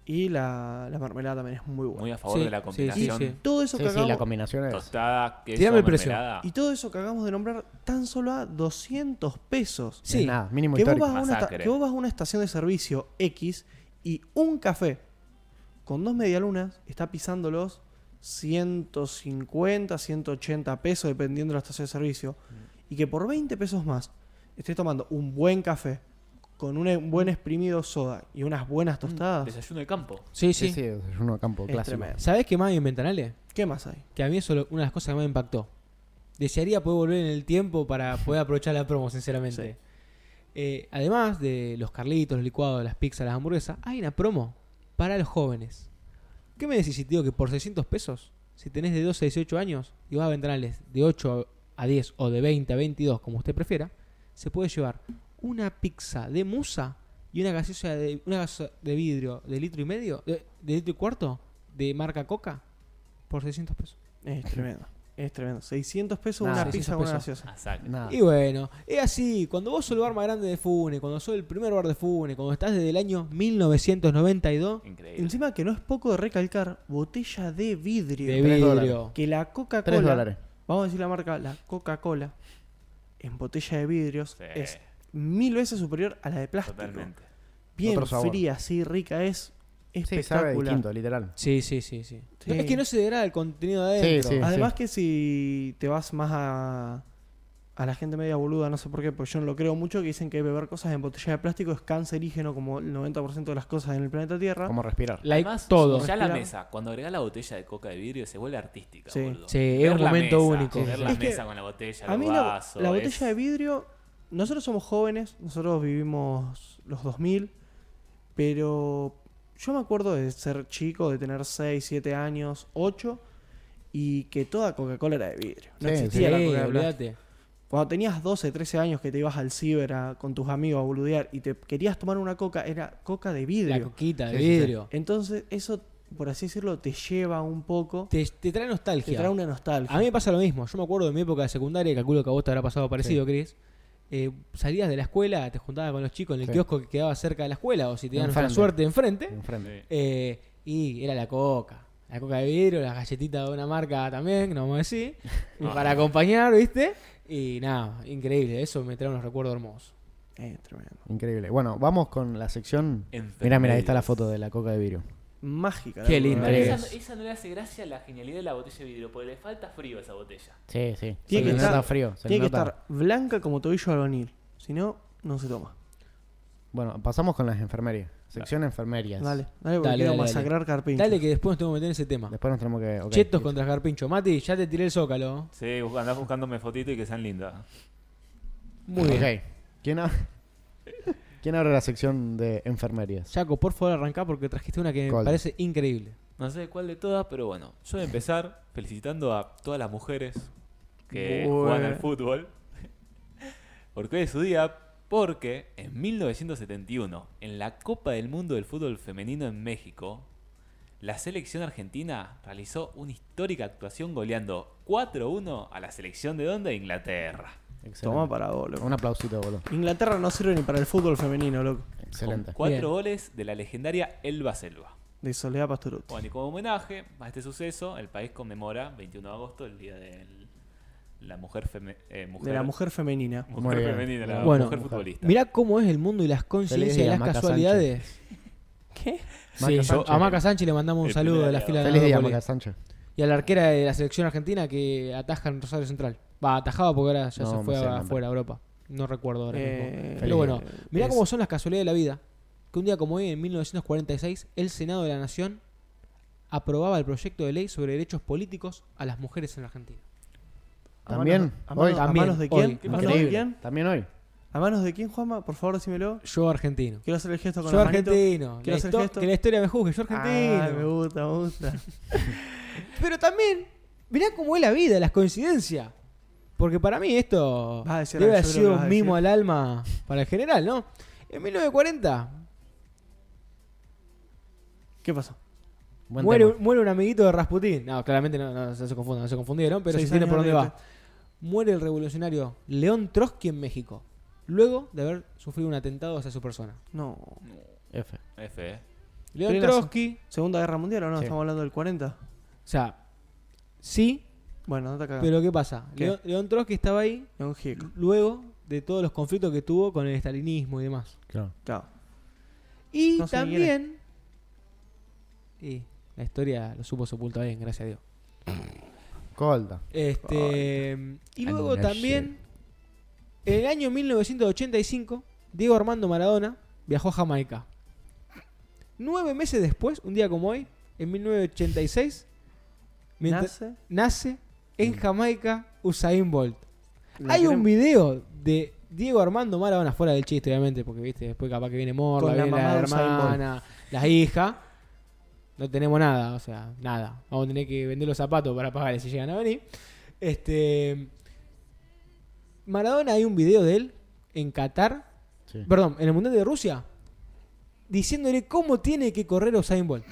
y la, la mermelada también es muy buena. Muy a favor Sí, de la sí, sí, combinación. sí. Todo eso Sí, que sí, acabo, la combinación es. Tostada, queso, Tirame el precio. mermelada. y todo eso que acabamos de nombrar tan solo a 200 pesos. Sí. es nada, mínimo Que vos, histórico. vas a una esta- Masacre. que vos vas a una estación de servicio X y un café con dos medialunas está pisando los 150, 180 pesos dependiendo de la estación de servicio. Mm. Y que por 20 pesos más estés tomando un buen café con un buen exprimido soda y unas buenas tostadas. Desayuno de campo. Sí, Sí, sí. sí, es uno campo clásico. ¿Sabés qué más hay en Ventanales? ¿Qué más hay? Que a mí eso es una de las cosas que más me impactó. Desearía poder volver en el tiempo para poder aprovechar la promo, sinceramente. Sí. Eh, además de los carlitos, los licuados, las pizzas, las hamburguesas, hay una promo para los jóvenes. ¿Qué me decís si te digo que por 600 pesos, si tenés de 12 a 18 años y vas a ventanales de 8 a 10 o de 20 a 22, como usted prefiera, se puede llevar una pizza de musa y una gaseosa de, una gaseosa de vidrio de litro y medio, de, de litro y cuarto, de marca Coca, por 600 pesos. Es tremendo. Es tremendo. 600 pesos Nada, una 600 pizza con una pesos. gaseosa. Y bueno, es así, cuando vos sos el bar más grande de Fune, cuando sos el primer bar de Fune, cuando estás desde el año 1992, Increíble. Encima que no es poco de recalcar, botella de vidrio. de vidrio. dólares. Que la 3 Coca-Cola, vamos a decir la marca, la Coca-Cola, en botella de vidrios, Sí, es mil veces superior a la de plástico. totalmente. Bien Otro sabor. fría, así rica, es Sí, sabe espectacular. distinto, literal. Sí, sí, sí, sí. Sí. Es que no se degrada el contenido de adentro. Sí, sí. Además que si te vas más a a la gente media boluda, no sé por qué, porque yo no lo creo mucho, que dicen que beber cosas en botella de plástico es cancerígeno como el 90% de las cosas en el planeta Tierra. Como respirar. Like Además, todo. Ya la mesa, cuando agregás la botella de coca de vidrio, se vuelve artística. Sí. boludo. Sí, es un la momento mesa, único. Ver la Es que mesa con la botella, A mí la, vaso, la es- botella de vidrio, nosotros somos jóvenes, nosotros vivimos los 2000, pero yo me acuerdo de ser chico, de tener 6, 7 años, 8, y que toda Coca-Cola era de vidrio. No Sí, existía la Sí, Coca de plástico. olvídate. Cuando tenías 12, 13 años que te ibas al ciber a- con tus amigos a boludear y te querías tomar una coca, era coca de La vidrio. coquita de Sí, vidrio. Entonces eso, por así decirlo, te lleva un poco, Te, te trae te nostalgia. trae una nostalgia. A mí me pasa lo mismo. Yo me acuerdo de mi época de secundaria, y calculo que a vos te habrá pasado parecido, Chris. Eh, salías de la escuela, te juntabas con los chicos en el Sí. kiosco que quedaba cerca de la escuela, o si nuestra Enfrente. suerte enfrente, Enfrente. Eh, y era la coca. La coca de vidrio, las galletitas de una marca también, que no vamos a decir, y para acompañar, ¿viste? Y nada, increíble, eso me trae unos recuerdos hermosos. Eh, tremendo. Increíble. Bueno, vamos con la sección. Mira, mira, ahí está la foto de la coca de vidrio. Mágica. Qué linda es. esa, esa no le hace gracia a la genialidad de la botella de vidrio, porque le falta frío a esa botella. Sí, sí. Tiene que estar- frío. Tiene que estar blanca como tobillo de albañil. Si no, no se toma. Bueno, pasamos con las enfermerías. Sección enfermerias. Dale, dale, porque Dale, quiero dale, masacrar carpincho. Dale que después nos tengo que meter en ese tema. Después nos tenemos que. ok, Chetos listo. contra Carpincho. Mati, ya te tiré el zócalo. Sí, bus- andás buscándome fotitos y que sean lindas. Muy bien. Ok. ¿Quién, ha- ¿Quién abre la sección de enfermerías? Jaco, por favor arrancá porque trajiste una que me parece increíble. No sé cuál de todas, pero bueno. Yo voy a empezar felicitando a todas las mujeres que Bueno. juegan al fútbol. Porque hoy es su día. Porque en 1971, en la Copa del Mundo del Fútbol Femenino en México, la selección argentina realizó una histórica actuación goleando 4-1 a la selección de dónde? Inglaterra. Excelente. Toma para vos, loco. Un aplausito, boludo. Inglaterra no sirve ni para el fútbol femenino, loco. Excelente. Con cuatro Bien. goles de la legendaria Elba Selva. De Soledad Pastoruti. Bueno, y como homenaje a este suceso, el país conmemora 21 de agosto, el día de la mujer, feme- eh, mujer, De la mujer femenina. mujer femenina, la Bueno, mujer mujer. futbolista. Mirá cómo es el mundo y las Feliz conciencias y las Maca casualidades. ¿Qué? Sí, Maca yo- Sánchez. a Maca Sánchez le mandamos un El saludo de la fila de Feliz día. Maca Sánchez. Y a la arquera de la selección argentina que ataja en Rosario Central. Va, atajaba porque ahora ya No, se fue el afuera a Europa. No recuerdo ahora Eh, mismo. Feliz Pero bueno, mirá es- cómo son las casualidades de la vida. Que un día como hoy, en 1946, el Senado de la Nación aprobaba el proyecto de ley sobre derechos políticos a las mujeres en Argentina. ¿A También, manos- a hoy. manos- ¿A También, manos de hoy. quién? Qué ¿A manos de quién? También hoy. ¿A manos de quién, Juanma? Por favor, decímelo. Yo argentino. Quiero hacer el gesto con Yo la argentino. Quiero La hacer histo- gesto. que la historia me juzgue. Yo argentino. Ah, me gusta, me gusta. Pero también, mirá cómo es la vida, las coincidencias. Porque para mí esto Vas a decir debe haber sido un mimo al alma para el general, ¿no? En 1940 ¿Qué pasó? Muere, un- muere un amiguito de Rasputín. No, claramente no, no, se, confundieron, no se confundieron, pero se entiende por dónde de- va. Muere el revolucionario León Trotsky en México, luego de haber sufrido un atentado hacia su persona. No. F. F, eh. León Trotsky, ¿Segunda Guerra Mundial o no? Sí. Estamos hablando del 40. O sea, sí, Bueno, no te cagas. pero ¿qué pasa? ¿Qué? León, León Trotsky estaba ahí Un hic. luego de todos los conflictos que tuvo con el estalinismo y demás. Claro. Claro. Y No también. Y la historia lo supo sepultar bien, gracias a Dios. Colta. Este, y luego también, en el año 1985, Diego Armando Maradona viajó a Jamaica. Nueve meses después, un día como hoy, en 1986, mientras- Nace. nace en Jamaica Usain Bolt. la Hay un video de Diego Armando Maradona fuera del chiste, obviamente, porque viste, después capaz que viene Morla, Con la viene la, de Usain hermana, la hija. No tenemos nada, o sea, nada. Vamos a tener que vender los zapatos para pagar si llegan a venir. Este. Maradona hay un video de él en Qatar, Sí. perdón, en el Mundial de Rusia, diciéndole cómo tiene que correr Usain Bolt.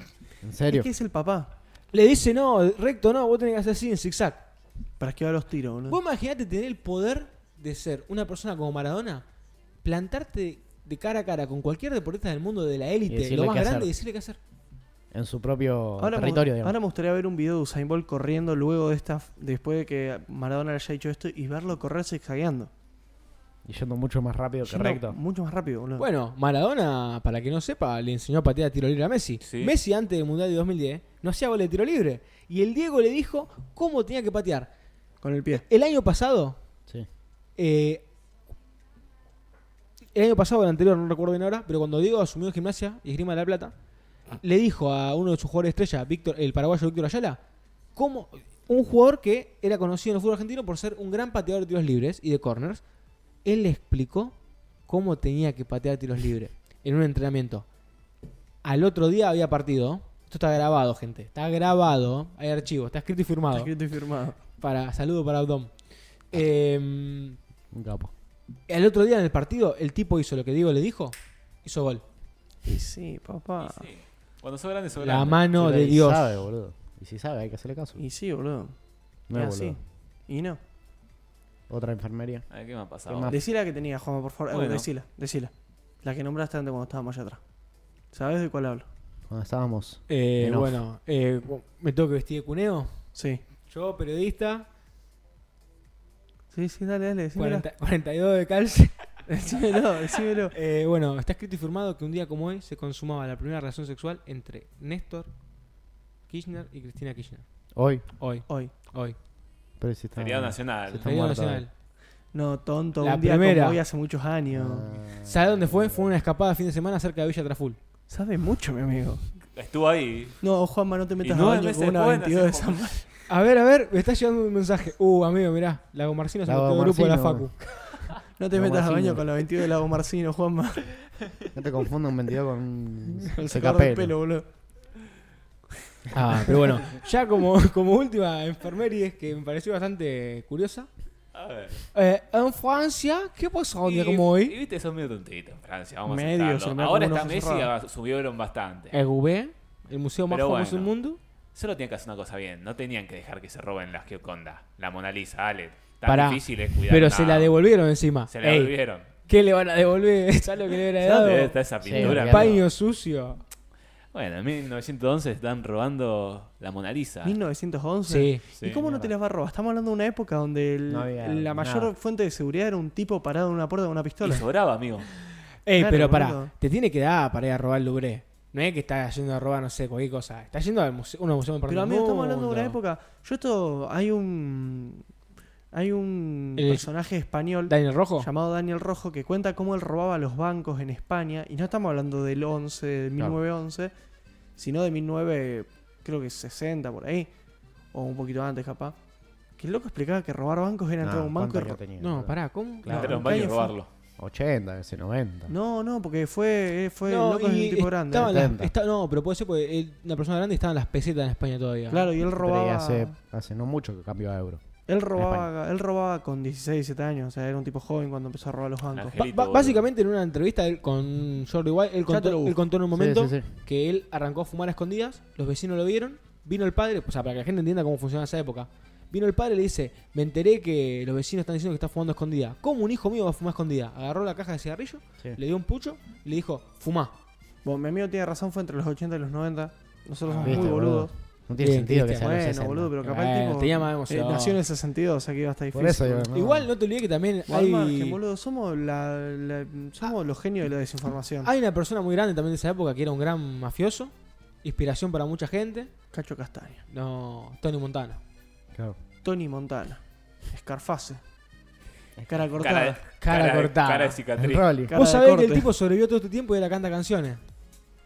¿En serio? Es que es el papá. Le dice, no, recto no, vos tenés que hacer así en zigzag. Para esquivar los tiros, boludo. Vos imaginate tener el poder de ser una persona como Maradona, plantarte de cara a cara con cualquier deportista del mundo de la élite, lo más grande, hacer. y decirle qué hacer. En su propio Ahora, territorio, digamos. ahora me gustaría ver un video de Usain Bolt corriendo luego de esta, después de que Maradona le haya dicho esto y verlo correr zigzagueando. Y yendo mucho más rápido que Yendo recto. Mucho más rápido, boludo. Bueno, Maradona, para que no sepa, le enseñó a patear tiro libre a Messi. Sí. Messi, antes del Mundial de 2010, no hacía gol de tiro libre. Y el Diego le dijo cómo tenía que patear. Con el pie. El año pasado, Sí. Eh, el año pasado o el anterior, no recuerdo bien ahora, pero cuando Diego asumió Gimnasia y Esgrima de la Plata, le dijo a uno de sus jugadores estrella, Víctor, el paraguayo Víctor Ayala, cómo un jugador que era conocido en el fútbol argentino por ser un gran pateador de tiros libres y de corners, él le explicó cómo tenía que patear tiros libres en un entrenamiento. Al otro día había partido. Esto está grabado, gente. Está grabado. Hay archivo. Está escrito y firmado. Está escrito y firmado. Para, saludo para Abdom. Eh, Un capo. el otro día en el partido, el tipo hizo lo que Diego le dijo. Hizo gol. Y sí, papá. Sí. Cuando sos grande, sos La grande. mano Pero de y Dios. sabe, boludo. Y si sabe, hay que hacerle caso. Y sí, boludo. No Y es así. boludo. Y no. Otra enfermería. A ver, ¿qué me ha pasado? ¿Qué más? Decila que tenía, Juanma, por favor. Eh, Bueno. Decila, decila. La que nombraste antes cuando estábamos allá atrás. ¿Sabes de cuál hablo? Cuando estábamos. Eh, bueno, eh, me tengo que vestir de cuneo. Sí. Yo, periodista, Sí, sí, dale, dale. Decímelo. 40 42 de calce. Decímelo, decímelo. Eh, bueno, está escrito y firmado que un día como hoy se consumaba la primera relación sexual entre Néstor Kirchner y Cristina Kirchner. Hoy. Hoy, Hoy. hoy. Pero si está. Feriado nacional. Feriado muerto nacional. No, tonto. La un día primera. como hoy hace muchos años. Ah. ¿Sabe dónde fue? Fue una escapada fin de semana cerca de Villa Traful. Sabe mucho, mi amigo. Estuvo ahí. No, Juanma, no te metas a baño con una después 22 de San Mar- A ver, a ver, me está llegando un mensaje. Uh, amigo, mirá, Lago Marcino metió el grupo de la Marcino, Facu. No te Lago metas a baño Marcino. con la 22 de Lago Marcino, Juanma. No te confundas un 22 con un El secapelo. pelo, boludo. Ah, pero bueno, ya como, como última enfermería que me pareció bastante curiosa. A ver. Eh, en Francia, ¿qué pasó un día Y- como Y hoy? viste, son medio tontitos en Francia. Vamos Medio, a se aceptarlo. me da Ahora como está unos Messi, ah, subieron bastante. El Roubaix, el museo más Pero famoso del bueno. mundo. Solo tienen que hacer una cosa bien. No tenían que dejar que se roben las Gioconda. La Mona Lisa, Ale. Tan Pará, difícil es cuidar Pero se la devolvieron encima. Se la Ey, devolvieron. ¿Qué le van a devolver? ¿Sabes lo que le hubiera ¿Dónde está esa Sí, pintura? olvidate. Paño sucio. Bueno, en 1911 están robando la Mona Lisa. 1911. Sí. Sí, ¿Y cómo no te las va a robar? Estamos hablando de una época donde el- No había la mayor nada. fuente de seguridad era un tipo parado en una puerta con una Y pistola. sobraba, amigo. Ey, Claro, pero pará, te tiene que dar para ir a robar el Louvre. No es que estás yendo a robar, no sé, cualquier cosa. Estás yendo a un museo, una museo Pero amigo, estamos hablando de una época. Yo esto. Hay un. Hay un El- personaje español ¿Daniel Rojo? llamado Daniel Rojo que cuenta cómo él robaba los bancos en España. Y no estamos hablando del 11, de 1911, sino de 19, creo que 60 por ahí. O un poquito antes, capaz. Que el loco explicaba que robar bancos era entrar a un banco y ¿cuántos ro- años tenía? No, pará, ¿cómo? Claro. Entrar a un ¿en baño y robarlo. 80, ese 90. No, no, porque fue, fue no, el loco es y un tipo grande. estaban las- 70. está- no, pero puede ser porque él- una persona grande estaba en las pesetas en España todavía. Claro, y él Pero robaba. hace, hace no mucho que cambió a euro. Él robaba, él robaba con 16, 17 años, o sea, era un tipo joven cuando empezó a robar los bancos. Ángel. Ba- Angelito, ba- boludo. básicamente en una entrevista él con Jordi White, él Ya te lo contó, busco. él contó en un momento sí, sí. que él arrancó a fumar a escondidas, los vecinos lo vieron, vino el padre, o sea, para que la gente entienda cómo funcionaba esa época. Vino el padre y le dice, me enteré que los vecinos están diciendo que está fumando a escondida. ¿Cómo un hijo mío va a fumar a escondida? Agarró la caja de cigarrillo, Sí. le dio un pucho y le dijo, fumá. Bueno, mi amigo tiene razón, fue entre los 80 y los 90. Nosotros Ah, somos Viste, muy boludo. boludos. No tiene Bien, sentido que sea los Bueno, 60. boludo, pero capaz Bueno, el tipo eh, emoción. nació en el 62, o sea que iba a estar difícil. Por eso digo, no. Igual no te olvides que también hay, margen, boludo, somos, la, la- somos los genios de la desinformación. hay una persona muy grande también de esa época que era un gran mafioso, inspiración para mucha gente. Cacho Castaña, No, Tony Montana. Claro. Tony Montana, Scarface, cara cortada. Cara, de- cortada. Cara de El cicatriz. Rolly. Cara Vos sabés que el corte. tipo sobrevivió todo este tiempo y ahora canta canciones.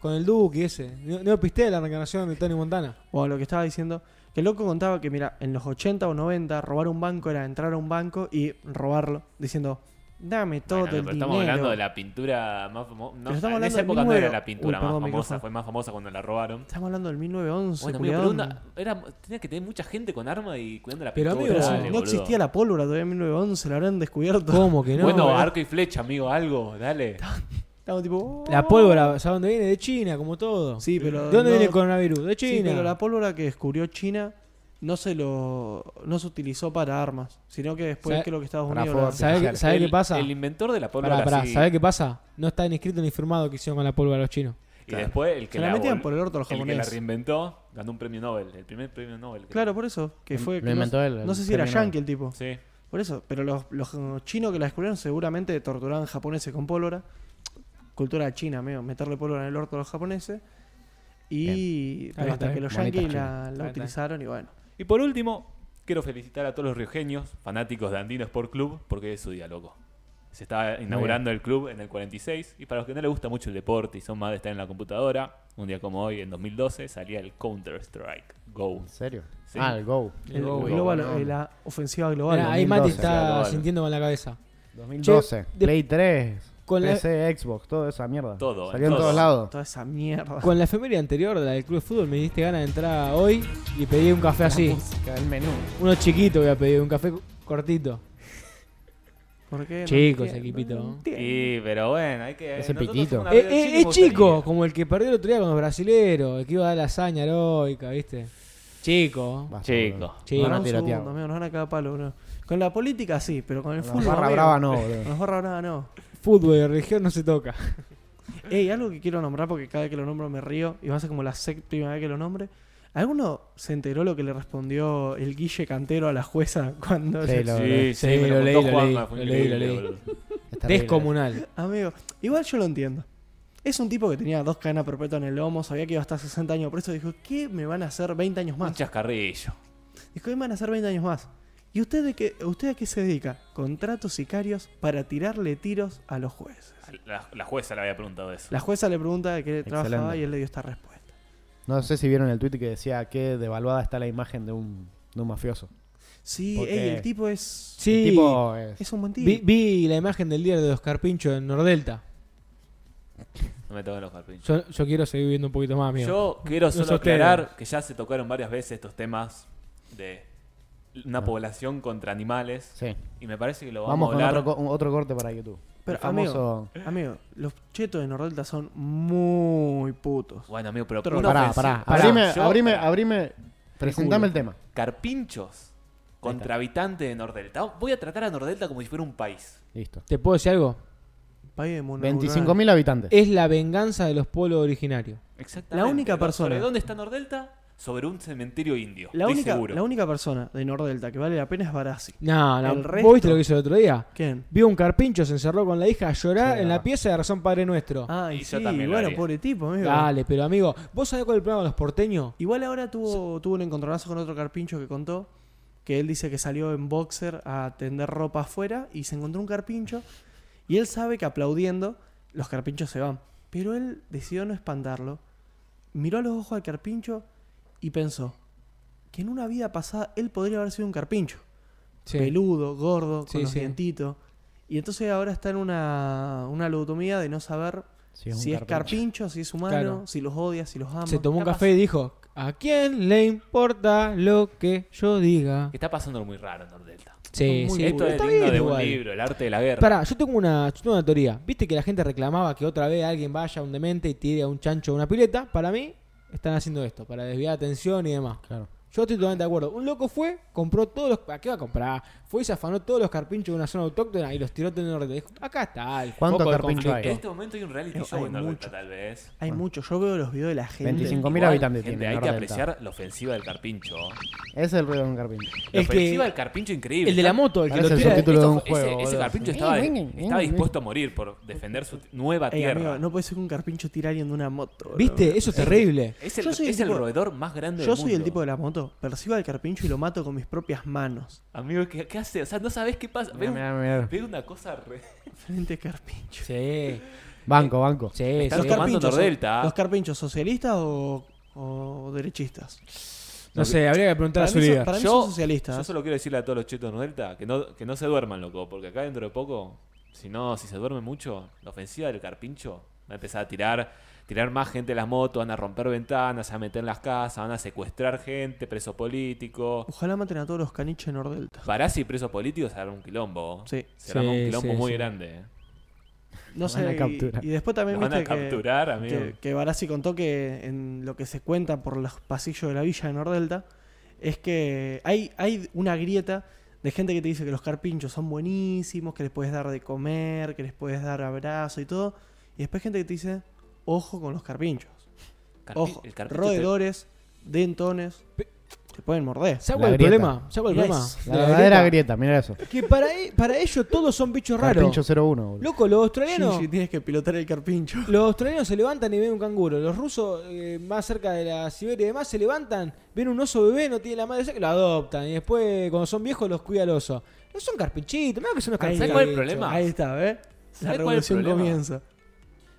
Con el Duque ese. No, no piste la reencarnación de Tony Montana. Bueno, lo que estaba diciendo, que el loco contaba que, mira, en los 80 o 90, robar un banco era entrar a un banco y robarlo, diciendo, dame todo Bueno, el pero dinero. estamos hablando de la pintura más famosa. Estamos en esa de época no 19 era la pintura Uy, perdón, más famosa, micrófono. fue más famosa cuando la robaron. Estamos hablando del 1911, Bueno, amigo, una, era, tenía que tener mucha gente con arma y cuidando la Pero, pintura. amigo, Pero si dale, no boludo. existía la pólvora todavía en 1911, la habrán descubierto. ¿Cómo que no? bueno, arco y flecha, amigo, algo, dale. Estamos tipo. La "Oh". pólvora, ¿sabes dónde viene? De China, como todo. Sí, pero. ¿De dónde no- viene el coronavirus? De Sí, China. pero la pólvora que descubrió China no se lo no se utilizó para armas, sino que después ¿Sabe- creo que Estados Unidos la- ¿Sabe, qué- artificial. sabe el, qué pasa? El inventor de la pólvora Pará, pará, sí. ¿sabe qué pasa? No está ni escrito ni firmado que hicieron con la pólvora los chinos. Y después el que Se la metían por el orto a los el que la japoneses. reinventó ganó un premio Nobel, el primer premio Nobel. creo. Claro, por eso, que fue Lo que no- inventó él, el No sé si era yankee el tipo. Sí. Por eso, pero los, los chinos que la descubrieron seguramente torturaban japoneses con pólvora. Cultura china, medio, meterle pólvora en el orto a los japoneses. Y pero hasta que los yankees la, utilizaron y bueno. Y por último, quiero felicitar a todos los riojeños, fanáticos de Andino Sport Club, porque es su día, loco. Se está inaugurando el club en el 46 y para los que no les gusta mucho el deporte y son más de estar en la computadora, un día como hoy, en 2012, salía el Counter-Strike Go. ¿En serio? Sí. Ah, el Go. El Go. Global, la ofensiva global. Mirá, ahí Mati 2012, está sintiendo con la cabeza. 2012. de- Play 3. Con la, PC, Xbox, toda esa mierda. Todo, Salió en todo. todos lados. Toda esa mierda. con la efeméride anterior de la del Club de Fútbol me diste ganas de entrar hoy y pedí un café así. música del menú. Uno chiquito voy a pedir, un café cortito. ¿Por qué? No Chico ese entiendo, equipito. no entiendo. Y, pero bueno, hay que. Ese una Eh, eh, es chico, gustaría. como el que perdió el otro día con los brasileros, el que iba a dar la hazaña heroica, ¿viste? Chico. Chico. Chico. Van Pará a un tirotear. segundo, amigo, nos van a cagar palo, bro. Con la política sí, pero con el Con fútbol. la barra amigo, brava no, boludo. Con barra brava no. Fútbol de religión no se toca. Ey, algo que quiero nombrar porque cada vez que lo nombro me río y va a ser como la séptima vez que lo nombre. ¿Alguno se enteró lo que le respondió el Guille Cantero a la jueza cuando Sí, lo- Sí, sí, Sí, me lo lo leí, lo leí, lo leí, lo leí. Descomunal. Amigo, igual yo lo entiendo. Es un tipo que tenía dos cadenas perpetuas en el lomo, sabía que iba a estar 60 años preso, dijo, ¿qué me van a hacer 20 años Un más? chascarrillo. Dijo, ¿qué me van a hacer 20 años más? ¿Y usted, de qué, usted a qué se dedica? Contratos sicarios para tirarle tiros a los jueces. La, la jueza le había preguntado eso. La jueza le pregunta de qué trabajaba Excelente. y él le dio esta respuesta. No sé si vieron el tweet que decía que devaluada está la imagen de un, de un mafioso. Sí, Porque- ey, el tipo es... Sí, El tipo es- Es un buen tipo. vi, vi la imagen del día de Oscar Pincho en Nordelta. No me toquen los carpinchos. Yo, yo quiero seguir viendo un poquito más, amigo. Yo quiero solo aclarar que ya se tocaron varias veces estos temas de una Ah. población contra animales. Sí. Y me parece que lo Vamos vamos, con a hablar. otro, co- otro corte para YouTube. Pero, el famoso... Amigo, los chetos de Nordelta son muy putos. Bueno, amigo, pero Otro- una Pará, ofensiva- pará. Pará, Abrime, yo- abrime, pará. abrime. Presentame el tema. Carpinchos contra habitantes de Nordelta. Voy a tratar a Nordelta como si fuera un país. Listo. ¿Te puedo decir algo? País de mono 25.000 habitantes. Es la venganza de los pueblos originarios. Exactamente. La única persona- ¿Sobre dónde está Nordelta? Sobre un cementerio indio. La estoy única, seguro. la única persona de Nordelta que vale la pena es Barassi. No, no. El ¿Vos resto- viste lo que hizo el otro día? ¿Quién? Vio un carpincho, se encerró con la hija a llorar Sí, en la pieza de razón Padre Nuestro. Ah, Y y yo sí, también bueno, pobre tipo, amigo. Dale, pero amigo, ¿vos sabés cuál es el problema de los porteños? Igual ahora tuvo, tuvo un encontronazo con otro carpincho que contó que él dice que salió en boxer a tender ropa afuera y se encontró un carpincho y él sabe que aplaudiendo los carpinchos se van. Pero él decidió no espantarlo, miró a los ojos al carpincho y pensó que en una vida pasada él podría haber sido un carpincho. Sí. Peludo, gordo, con Sí, los sí. dientitos. Y entonces ahora está en una, una lobotomía de no saber Si es un si es carpincho. si es humano, Claro. si los odia, si los ama. Se tomó un café y dijo, ¿a quién le importa lo que yo diga? Está pasando muy raro en Nordelta. Sí, sí. Esto es está digno bien de un igual. libro, el arte de la guerra. Pará, yo tengo una, yo tengo una teoría. ¿Viste que la gente reclamaba que otra vez alguien vaya a un demente y tire a un chancho a una pileta? Para mí, están haciendo esto, para desviar atención y demás. Claro. Yo estoy totalmente de acuerdo. Un loco fue, compró todos los. ¿A qué va a comprar? Fue y se afanó todos los carpinchos de una zona autóctona y los tiró en el norte. Dijo, acá está. El ¿Cuántos foco de carpinchos conflicto". en este momento hay un reality Hay show en Nordelta, mucho. tal vez. Hay Bueno. mucho. Yo veo los videos de la gente. 25.000 Igual, habitantes gente, tiene hay que Nordelta. apreciar la ofensiva del carpincho. Ese es el ruido de un carpincho. La que- ofensiva del carpincho increíble. El de la Está- moto, el que Parece lo el tira. subtítulo de un fue- juego, ese, ese boludo. carpincho Eh, estaba, eh, estaba eh, dispuesto a morir por defender su nueva Ey, tierra. amigo, no puede ser que un carpincho tire a alguien de una moto. bro. ¿Viste? Eso es terrible. Es el, Yo soy el es el tipo- roedor más grande Yo del soy el mundo. tipo de la moto. Percibo al carpincho y lo mato con mis propias manos. Amigo, ¿qué, qué hace? O sea, no sabes qué pasa. Ve, Mira, una cosa re... Frente carpincho. Sí. Banco, banco. Sí, Están sí. carpinchos, Nordelta. ¿Los carpinchos socialistas o, o derechistas? No sé, habría que preguntar a su líder. para mí Yo- son socialistas. Yo solo quiero decirle a todos los chetos de Nordelta que no, que no se duerman, loco, porque acá dentro de poco, si no, si se duerme mucho, la ofensiva del carpincho va a empezar a tirar, tirar más gente de las motos, van a romper ventanas, a meter en las casas, van a secuestrar gente, preso político. Ojalá maten a todos los caniches de Nordelta. Parás y preso político se hará un quilombo. Sí. Se hará Sí, un quilombo sí, muy sí. grande. eh. No sé. van a y- capturar. Y, después también Lo van viste a que, capturar, amigo. que, que Barassi contó que en lo que se cuenta por los pasillos de la villa de Nordelta es que hay, hay una grieta de gente que te dice que los carpinchos son buenísimos, que les puedes dar de comer, que les puedes dar abrazo y todo. Y después gente que te dice, ojo con los carpinchos. Carpi- Ojo, el carpincho te- roedores, dentones. te pueden morder. ¿Sabes cuál el grieta. problema? ¿Sabes cuál el problema? La de la verdadera grieta? grieta, mira eso. Que para, e- para ellos todos son bichos raros. Carpincho 01, boludo. Loco, los australianos. Shinji, tienes que pilotar el carpincho. Los australianos se levantan y ven un canguro. Los rusos, eh, más cerca de la Siberia y demás, se levantan, ven un oso bebé, no tiene la madre cerca, lo adoptan. Y después, cuando son viejos, los cuida el oso. No son carpinchitos, mira que son unos Ahí carpinchitos. ¿Sabes cuál es el problema? Ahí está, ¿ves? La ¿Sabes cuál es el revolución comienza.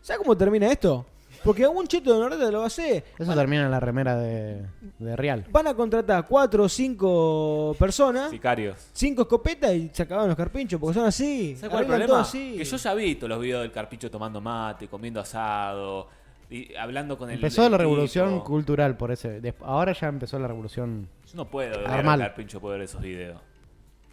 ¿Sabes cómo termina esto? Porque algún cheto de Norte lo va a hacer. Eso termina en la remera de, de Real. Van a contratar cuatro o cinco personas, Sicarios. cinco escopetas y se acaban los carpinchos, porque son así. ¿Sabes cuál es el Arreglan todo problema? así. Que yo ya vi todos los videos del carpicho tomando mate, comiendo asado, y hablando con el. Empezó el la revolución tipo. cultural por ese. des- Ahora ya empezó la revolución. Yo no puedo ver Normal. al carpincho poder ver esos videos.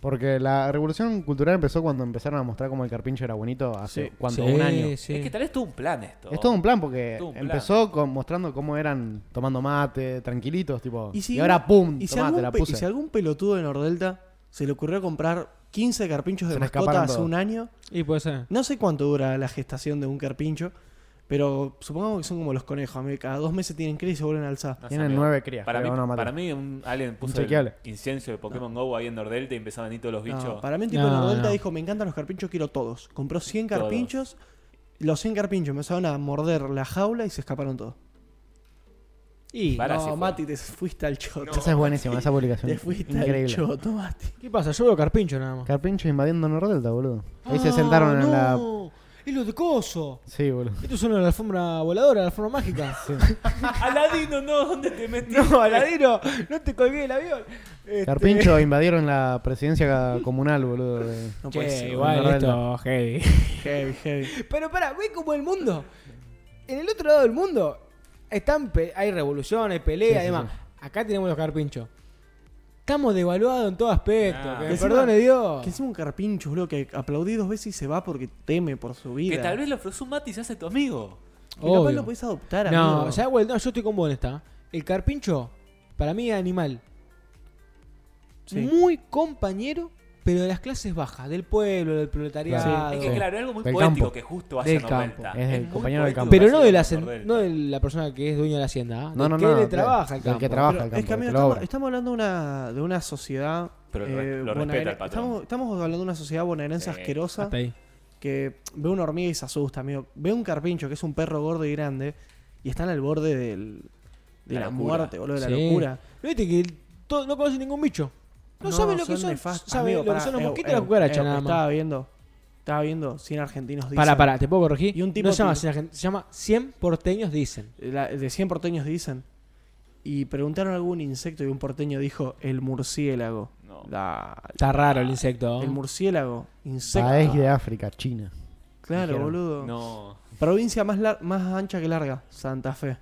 Porque la revolución cultural empezó cuando empezaron a mostrar cómo el carpincho era bonito hace Sí. cuánto, Sí, un año. sí. Es que tal vez tuvo un plan esto. Es todo un plan porque Todo un plan. empezó con, mostrando cómo eran tomando mate, tranquilitos, tipo. Y, si ahora pum, y si, tomate, algún, la pe- puse. y si algún pelotudo de Nordelta se le ocurrió comprar 15 carpinchos de Se me mascota escaparon hace todos. un año, Y puede ser. no sé cuánto dura la gestación de un carpincho, pero supongamos que son como los conejos, amigo, cada dos meses tienen cría y se vuelven a alzar. No Tienen amigo. nueve crías. Para mí, a para mí un, alguien puso el incienso de Pokémon GO ahí en Nordelta y empezaban a venir todos los bichos. No, para mí un tipo No, de Nordelta no. dijo, me encantan los carpinchos, quiero todos. Compró 100 Todos. carpinchos, los 100 carpinchos empezaron a morder la jaula y se escaparon todos. Y, Para- no. Mati, te fuiste al choto. Esa es buenísima, esa publicación. Te fuiste al Increíble. choto, Mati. ¿Qué pasa? Yo veo carpincho nada más. Carpincho invadiendo Nordelta, boludo. Ahí se Ah, sentaron en la. Es lo de coso. Sí, boludo. Estos son la alfombra voladora, la alfombra mágica. Aladino, no, ¿dónde te metiste? No, Aladino, no te colgué del avión. Este- Carpincho invadieron la presidencia comunal, boludo. de- No Che, puede ser. igual esto, heavy. Heavy, heavy. Pero pará, ve como el mundo. En el otro lado del mundo están pe- hay revolución, hay pelea, Sí, sí, además. Acá tenemos los carpinchos. Estamos devaluados en todo aspecto. Ah. que Que me encima- perdone Dios. Que encima un carpincho, boludo, que aplaudí dos veces y se va porque teme por su vida. Que tal vez lo ofreció un mate y se hace tu amigo. Que capaz lo podés adoptar, No, amigo. ¿sabes cuál? No, yo estoy con vos en esta. El carpincho, para mí es animal. Sí. Muy compañero, pero de las clases bajas, del pueblo, del proletariado. Es que Sí. claro, es algo muy Del poético campo. que justo Del hacia campo. Es el compañero del campo. Pero no de, la, no de la persona que es dueña de la hacienda, ¿ah? No, del no, que no. trabaja el del campo. que trabaja el campo. es que, amigo, estamos, estamos hablando de una, de una sociedad. Pero lo- eh, lo respeta el patrón. Estamos, estamos hablando de una sociedad bonaerense Sí. asquerosa Hasta ahí. que ve una hormiga y se asusta, amigo. Ve un carpincho que es un perro gordo y grande y están al borde del, de La la, muerte, boludo, de la Sí. locura. ¿No viste que todo- no conocen ningún bicho? No, saben lo que son. nefastos. Amigo, lo que son los eh, mosquitos y eh, la cucaracha, eh, nada más. Estaba viendo, estaba viendo 100 argentinos dicen. Para, para, te puedo corregir. Y un tipo no se llama, que- 100 argent- se llama 100 porteños dicen. La- de 100 porteños dicen. Y preguntaron algún insecto y un porteño dijo el murciélago. No. La- Está raro el insecto. el murciélago, insecto. País de África, China. claro, dijeron. boludo. No. Provincia más, lar- más ancha que larga, Santa Fe.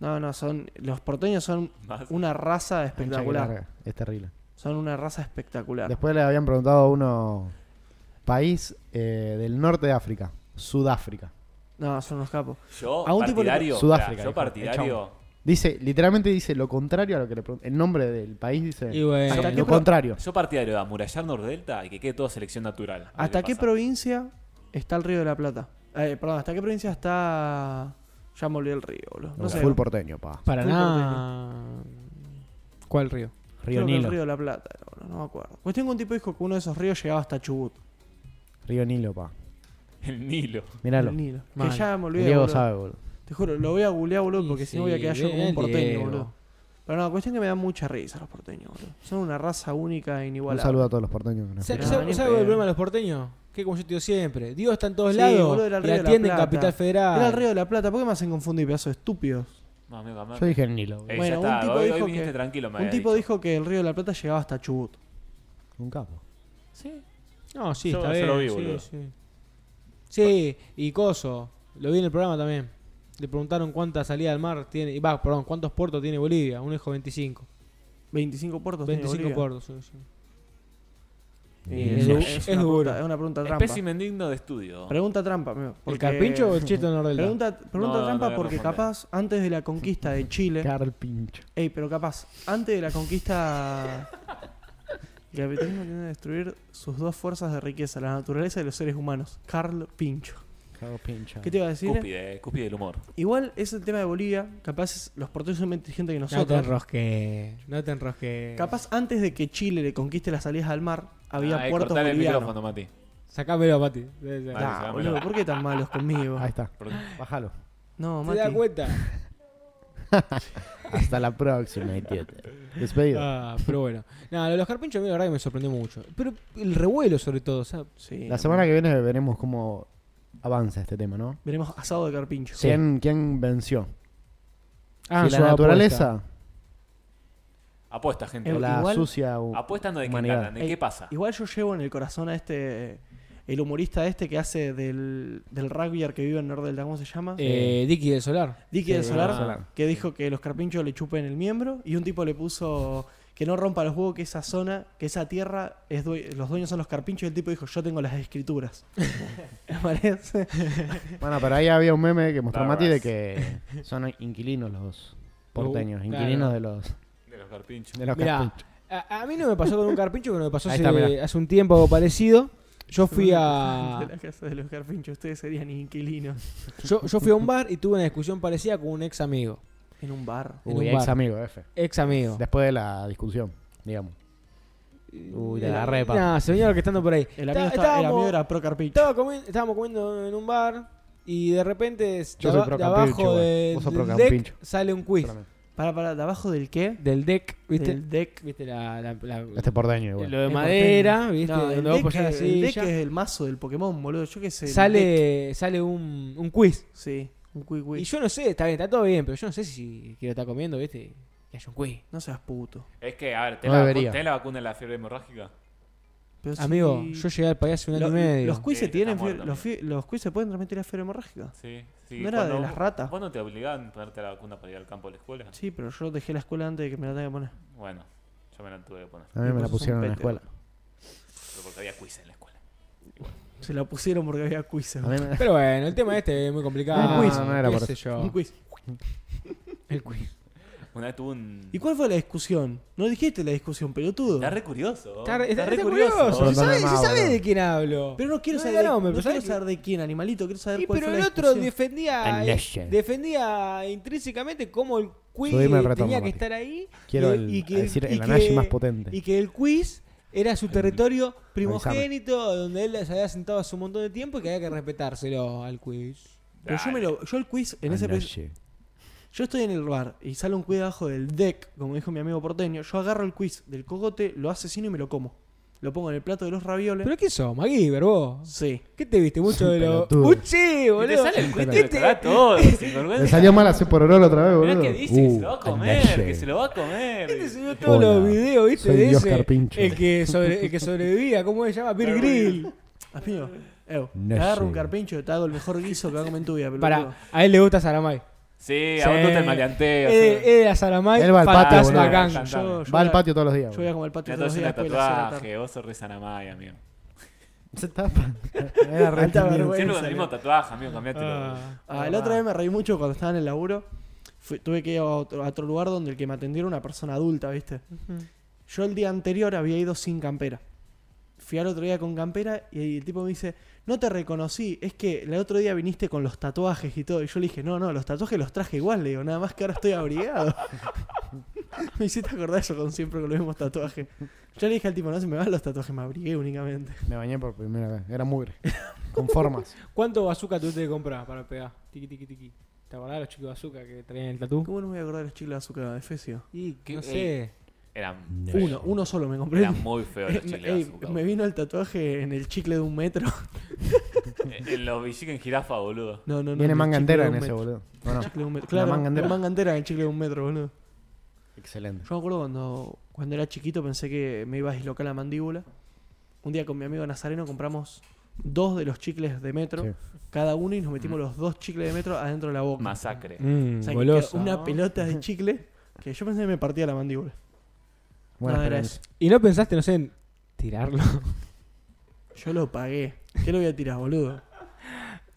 No, no, son los porteños son Más. una raza espectacular. Es terrible. Son una raza espectacular. Después le habían preguntado a uno. País eh, del norte de África. Sudáfrica. No, son unos capos. Yo, A un tipo le- partidario. Sudáfrica, yo dijo, partidario. Dice, literalmente dice lo contrario a lo que le preguntan. El nombre del país dice Y bueno. ¿Hasta qué lo contrario. Yo partidario de amurallar Nordelta y que quede toda selección natural. ¿Hasta qué pasa. provincia está el río de la Plata? Eh, perdón, ¿hasta qué provincia está. Ya me olvidé el río, boludo. No sé. Full porteño, pa. Para Full nada. ¿Cuál río? Río Creo que el Nilo. río de la Plata, era, boludo, no me acuerdo. Cuestión que un tipo dijo que uno de esos ríos llegaba hasta Chubut. Río Nilo, pa. El Nilo. Míralo. El Nilo. Mal. Que ya me olvidé. Diego boludo. sabe, boludo. Te juro, lo voy a googlear, boludo, Y porque si no voy a quedar yo como bien, un porteño, Diego. boludo. Pero no, cuestión que me da mucha risa los porteños, boludo. Son una raza única e Un inigualable. saludo a todos los porteños. que nos ¿Sabes No, escuchan. ni ¿sabes en el pedo. problema de los porteños? Que como yo te digo siempre, Dios está en todos Sí, lados boludo, era el y río de la atiende en Plata. Capital Federal. Era el río de la Plata. ¿Por qué me hacen confundir, pedazo de estúpidos? No, amigo, amigo. Yo dije el Nilo. boludo. Eh, Bueno, ya un está. tipo hoy, dijo hoy que- viniste tranquilo, me Un había tipo dicho. dijo que el río de la Plata llegaba hasta Chubut. Un capo. Sí. No, sí, Yo- está yo bien. lo vi, sí, boludo. sí. Sí, y Coso, lo vi en el programa también. Le preguntaron cuántas salidas al mar tiene, y va, perdón, cuántos puertos tiene Bolivia. Uno dijo 25. 25 puertos. tiene 25 Bolivia. puertos, sí, sí. Es una duro. pregunta, es una pregunta trampa. Espécimen digno de estudio. Pregunta trampa, amigo. ¿El porque- carpincho o el cheto de Nordelta? Pregunta, pregunta No, no trampa voy a porque responder. capaz antes de la conquista de Chile. Carpincho. Ey, pero capaz, antes de la conquista. El capitalismo tiene que destruir sus dos fuerzas de riqueza, la naturaleza y los seres humanos. Carl Pincho. Cago pincho. ¿Qué te iba a decir? Cúspide, cúspide del humor. Igual es el tema de Bolivia. Capaz los porteños son más inteligentes que No te nosotros. enrosque. No te enrosque. Capaz antes de que Chile le conquiste las salidas al mar, había Ah, puertos el micrófono, Mati. Sacámelo, ser. Vale, Nah, sacámelo. boludo, ¿por qué tan malos conmigo? Ahí está. Bájalo. No, ¿Te das Mati. cuenta? Hasta la próxima, idiota. Despedido. Ah, pero bueno. Nada, lo de los carpinchos a mí la verdad que me sorprendió mucho. Pero el revuelo sobre todo, o sea, Sí. La semana que viene veremos cómo avanza este tema, ¿no? Veremos asado de carpincho. Sí. ¿Quién, quién venció? Ah, si su la naturaleza Apuesta, gente. o la igual- sucia Apuestando de qué de Ey, qué pasa. Igual yo llevo en el corazón a este. El humorista este que hace del, del rugby que vive en Nordelta, ¿cómo se llama? Eh, Dicky del Solar. Dicky del Solar, ah. Que dijo que los carpinchos le chupen el miembro y un tipo le puso que no rompa los huevos, que esa zona, que esa tierra, es due- los dueños son los carpinchos y el tipo dijo, yo tengo las escrituras. Me parece. Bueno, pero ahí había un meme que mostró. Mati de que son inquilinos los porteños, Uh, inquilinos claro. de los, los carpinchos. de los Mirá, carpinchos. a, a mí no me pasó con un carpincho, pero me pasó hace, está, hace un tiempo algo parecido. Yo fui a. De la casa de los carpinchos, ustedes serían inquilinos. Yo, yo fui a un bar y tuve una discusión parecida con un ex amigo. En un bar. en Uy, un ex bar. amigo, F. Ex amigo. Después de la discusión, digamos. Uy, te agarré, pa. Nah, se venía orquestando por ahí. El amigo, Está- está- el estábamos- amigo era pro carpincho. estaba comi- estábamos comiendo en un bar y de repente Yo de, soy pro de abajo de- del pro deck sale un quiz. Solamente. Para, para, ¿de abajo del qué? Del deck, ¿viste? Del deck. ¿Viste la, la- la- Este porteño igual. lo de madera, ¿viste? No, el deck, el deck es el mazo del Pokémon, boludo. Yo qué sé. Sale, sale un, un quiz. Sí, un quick Y quick. yo no sé, está bien, está todo bien, pero yo no sé si quiero estar comiendo, ¿viste? Que haya un quiz. No seas puto. Es que, a ver, ¿tenés, No la, debería. tenés la vacuna de la fiebre hemorrágica? Pero si- Amigo, yo llegué al país hace un año Lo- y medio. Los quiz Sí, tienen los, los quiz se pueden transmitir a fiebre hemorrágica. Sí, sí. ¿No era de las ratas? ¿Vos no te obligaban a ponerte la vacuna para ir al campo de la escuela? Sí, pero yo dejé la escuela antes de que me la tenga que poner. Bueno, yo me la tuve que poner. A mí me la pusieron en la escuela. Pero porque había quiz en la escuela. Se la pusieron porque había quiz. Pero bueno, el tema este es muy complicado. Un quiz, no era por sé eso. yo. Un quiz. El quiz. Una vez tuve un... ¿Y cuál fue la discusión? No dijiste la discusión, pelotudo. Está re curioso. Está, re- Está está re curioso. Si no sabe, es si más, sabe boludo. de quién hablo. Pero no quiero No saber, de, no pero quiero ¿sabes saber de quién, animalito. Quiero saber Y cuál pero fue el la otro defendía defendía intrínsecamente cómo el quiz el tenía que Mati. estar ahí Quiero y- el- y que- decir y el que- más potente. y que el quiz era su territorio primogénito donde él se había sentado hace un montón de tiempo y que había que respetárselo al quiz. Pero yo, me lo, yo el quiz en ese. Yo estoy en el bar y sale un quiz debajo del deck, como dijo mi amigo porteño. Yo agarro el quiz del cogote, lo asesino y me lo como. Lo pongo en el plato de los ravioles. ¿Pero qué sos, MacGyver, vos? Sí. ¿Qué te viste mucho de lo...? pelotudo. ¡Uchi, Y boludo! te sale el quiz, te lo Este- cagás todo, sinvergüenza. Le salió mal hacer por oro la otra vez, Mirá boludo. que dice que se Uh, lo va a comer, que se lo va a comer. Este todos Hola, los videos, ¿viste? soy de Dios ese, Carpincho. el que, sobre, el que sobrevivía, ¿cómo se llama? Beer Grill. Amigo, Ew, te agarro un carpincho y te hago el mejor guiso que va a comer en tu vida, pelotudo. Para, a él le gusta Saramay. Sí, Sí. a vos te gusta el maleanteo. Él, él era Saramay, Él va al fantasma patio, boludo. gang. Cantame. Yo- yo Va al voy a- patio todos los días. Yo voy a comer patio Ya todos todo los días después de las seis de la tarde. tatuaje, vos sos re Sanamay, amigo. Se tapa. Era re Alta tímido. vergüenza. Siempre con el mismo tatuaje, amigo, cambiátelo. Ah. Ah, la otra vez me reí mucho cuando estaba en el laburo. Fui- tuve que ir a otro, a otro lugar donde el que me atendió era una persona adulta, ¿viste? Yo el día anterior había ido sin campera. Fui al otro día con campera y el tipo me dice, no te reconocí, es que el otro día viniste con los tatuajes y todo. Y yo le dije, no, no, los tatuajes los traje igual, le digo, nada más que ahora estoy abrigado. me hiciste acordar eso con siempre con los mismos tatuajes. Yo le dije al tipo, no se me van los tatuajes, me abrigué únicamente. Me bañé por primera vez. Era mugre. Con formas. ¿Cuánto bazooka tuviste que comprar para pegar? Tiqui, tiqui, tiqui. ¿Te acordás de los chicos bazooka que traían el tatú? ¿Cómo no me voy a acordar de los chicles de azúcar de Efesio? Y, ¿Qué- no sé. Eran, Uno, uno solo me compré. eran muy feos los Eh, chicles ey, azúcar. me vino el tatuaje en el chicle de un metro. En en los Villique en jirafa, boludo. No, no, no. Viene el manga entera en ese, boludo. ¿O no? Chicle de un metro. Claro, manga entera. manga entera en el chicle de un metro, boludo. Excelente. Yo me acuerdo cuando, cuando era chiquito pensé que me iba a dislocar la mandíbula. Un día con mi amigo Nazareno compramos dos de los chicles de metro, Sí. cada uno, y nos metimos los dos chicles de metro adentro de la boca. Masacre. Mmm, O sea, que quedó una pelota de chicle que yo pensé que me partía la mandíbula. Buena No, era. ¿Y no pensaste, no sé, en tirarlo? Yo lo pagué. ¿Qué lo voy a tirar, boludo?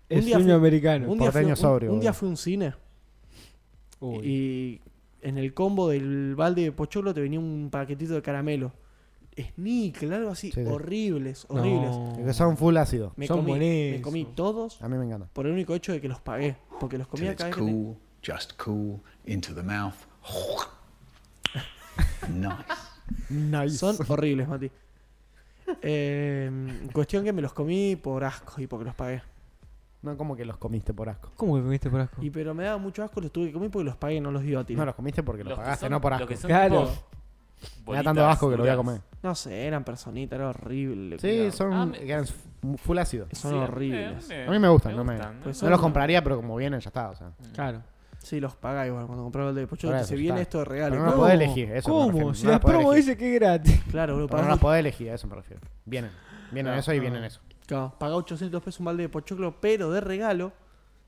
El día sueño fui- americano. Un día, fui, porteño un- sobrio, un día boludo. fui a un cine Uy. y en el combo del balde de pocholo te venía un paquetito de caramelo. Snickel, algo así. Sí, sí. Horribles, No. horribles. Que son full ácido. Me, Son comí, me buenísimos. comí todos A mí me encanta. por el único hecho de que los pagué. Porque los Till comía it's cada vez que te- cool, just cool, into the mouth. nice. Nice. Son horribles, Mati. Eh, cuestión que me los comí por asco y porque los pagué. No como que los comiste por asco. ¿Cómo que comiste por asco? Y pero me daba mucho asco, los tuve que comer porque los pagué, no los iba a No, tirar. los comiste porque los pagaste, son- no por lo asco. que son Claro. tipo Me da tanto asco que lo voy a comer. No sé, eran personitas, era horrible. Sí, cuidado. son Ah, me- eran full ácido. Son Sí, horribles. me- A mí me gustan, no me- gustan, Pues No los compraría, pero como vienen ya está. O sea. Claro. Sí, los pagá igual. Cuando compraba el de Pocho, Por te eso, se viene está. esto de regalo. Pero no No, lo podés elegir, eso me ¿Cómo? Si no la la podés promo elegir. dice que es gratis. Claro, boludo, Pero no las podés elegir, a eso me refiero. Vienen. Vienen No, eso y no. vienen eso. claro, pagá 800 pesos un balde de pochoclo, pero de regalo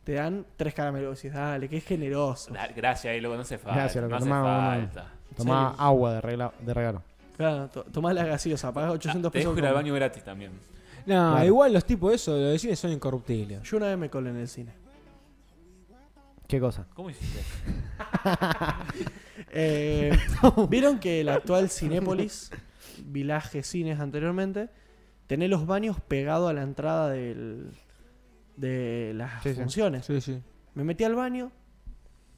te dan tres caramelos. Y decís, dale, que es generoso. Da- Gracias, y luego no hace falta. Gracias, lo que no hace falta. Tomá Sí. agua de, regla- de regalo. Claro, to- tomás la gaseosa, pagás 800 Ah, te pesos. dejo ir al con- baño gratis también. No, Claro. igual los tipos de eso, los de cine son incorruptibles. Yo una vez me colé en el cine. ¿Qué cosa? ¿Cómo hiciste? Eh, Vieron que el actual Cinépolis, Village Cines anteriormente, tenés los baños pegados a la entrada del, de las Sí, sí. funciones. Sí, sí. Me metí al baño,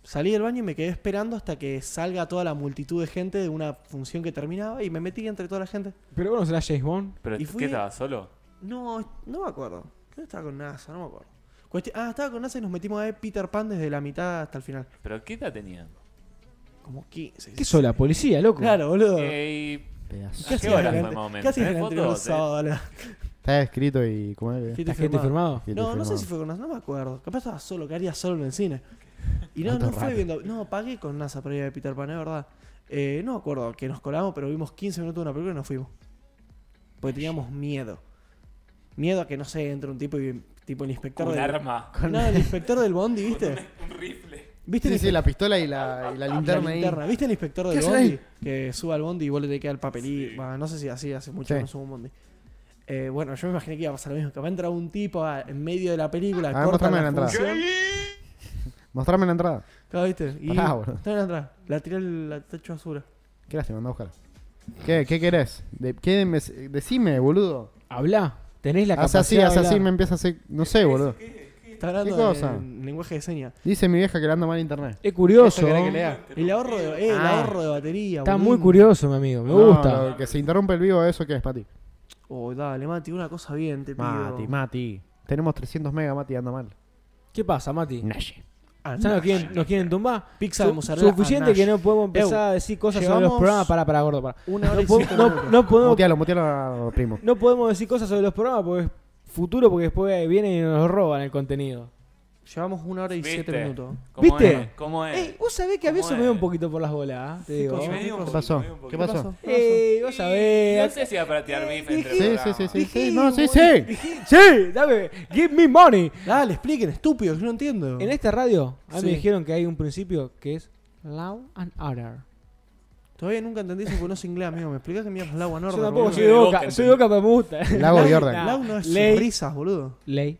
salí del baño y me quedé esperando hasta que salga toda la multitud de gente de una función que terminaba y me metí entre toda la gente. Pero bueno, será James Bond. ¿Pero Y qué fui- estaba solo? No, no me acuerdo. Creo que estaba con NASA, no me acuerdo. Cuesti- ah, estaba con NASA y nos metimos a ver Peter Pan desde la mitad hasta el final. ¿Pero qué edad tenían? Como 15. ¿Qué sos la policía, loco? Claro, boludo. Eh, Pedazo. ¿A ¿Qué qué hacías hora el fue ante- más o menos? ¿Qué hacías el ¿Tenés anterior fotos? sábado? la- Está escrito y. ¿Cómo es? Gente ¿La gente firmada. firmado? Gente No, no sé si fue con NASA, no me acuerdo. Capaz estaba solo, que haría solo en el cine. Y no, Tanto no fue viendo. No, pagué con NASA para ir a Peter Pan, es verdad. Eh, no me acuerdo que nos colamos, pero vimos 15 minutos de una película y nos fuimos. Porque teníamos miedo. Miedo a que no sé, entre un tipo y tipo el inspector Un del. arma. No, el inspector del Bondi, ¿viste? Un rifle. ¿Viste Sí, el sí, inspe- la pistola y la, y la la linterna ahí. linterna? ¿Viste el inspector ¿Qué del hacen Bondi? ahí? Que suba al Bondi y vos le te queda el. Bah, no sé si así hace mucho Sí. que no subo un Bondi. Eh, bueno, yo me imaginé que iba a pasar lo mismo. Que va a entrar un tipo a- en medio de la película, A ver, corta mostrame la la entrada. función. Mostrame la entrada. Claro, ¿viste? Y Pará, boludo. está en la entrada. La tiré al al techo basura. Qué lástima, anda a buscar. ¿Qué, qué querés? De, ¿qué me- decime, boludo. Habla. Tenés la Hace capacidad así, hace así, me empieza a hacer. No sé, boludo. Está hablando ¿Qué cosa? en lenguaje de señas. Dice mi vieja que le anda mal internet. Es curioso. ¿Eso querés que lea? El ahorro de, eh, el Ah. ahorro de batería. Está boludo. muy curioso, mi amigo. Me No, gusta. lo que se interrumpe el vivo, ¿eso qué es, Mati? Oh, dale, Mati, una cosa bien, te pido. Mati, Mati. Tenemos 300 megas, Mati, anda mal. ¿Qué pasa, Mati? Naye. Ah, ¿Ya no. nos quieren, nos quieren tumbar? Pizza Su- de mozzarella Suficiente que no podemos empezar a decir cosas sobre los programas. Para, para, gordo, para. Una hora No, y po- siete no- minutos. no podemos, Mutealo, mutealo, primo. no podemos decir cosas sobre los programas porque es futuro, porque después vienen y nos roban el contenido. Llevamos una hora y ¿Viste? siete minutos. ¿Cómo ¿Viste? es? ¿Cómo es? Ey, vos sabés que a mí ¿Cómo eso me es? un poquito por las bolas, ¿ah? te digo. ¿Qué poquito, pasó? ¿Qué pasó? Ey, vos No sabés. sé si va para tirar beef entre Sí, sí, sí, sí, sí. No, sí, sí. Sí, dame, give me money. Dale, expliquen, estúpidos, yo no entiendo. En esta radio, a mí Sí. me dijeron que hay un principio que es Law and Order. Todavía nunca entendí eso porque no sé inglés, amigo. ¿Me explicás que mierda es Lago Yo Norte? tampoco boludo? soy de boca, soy de boca, pero me gusta. Lago y orden. Lau no es ley, risas, boludo. ley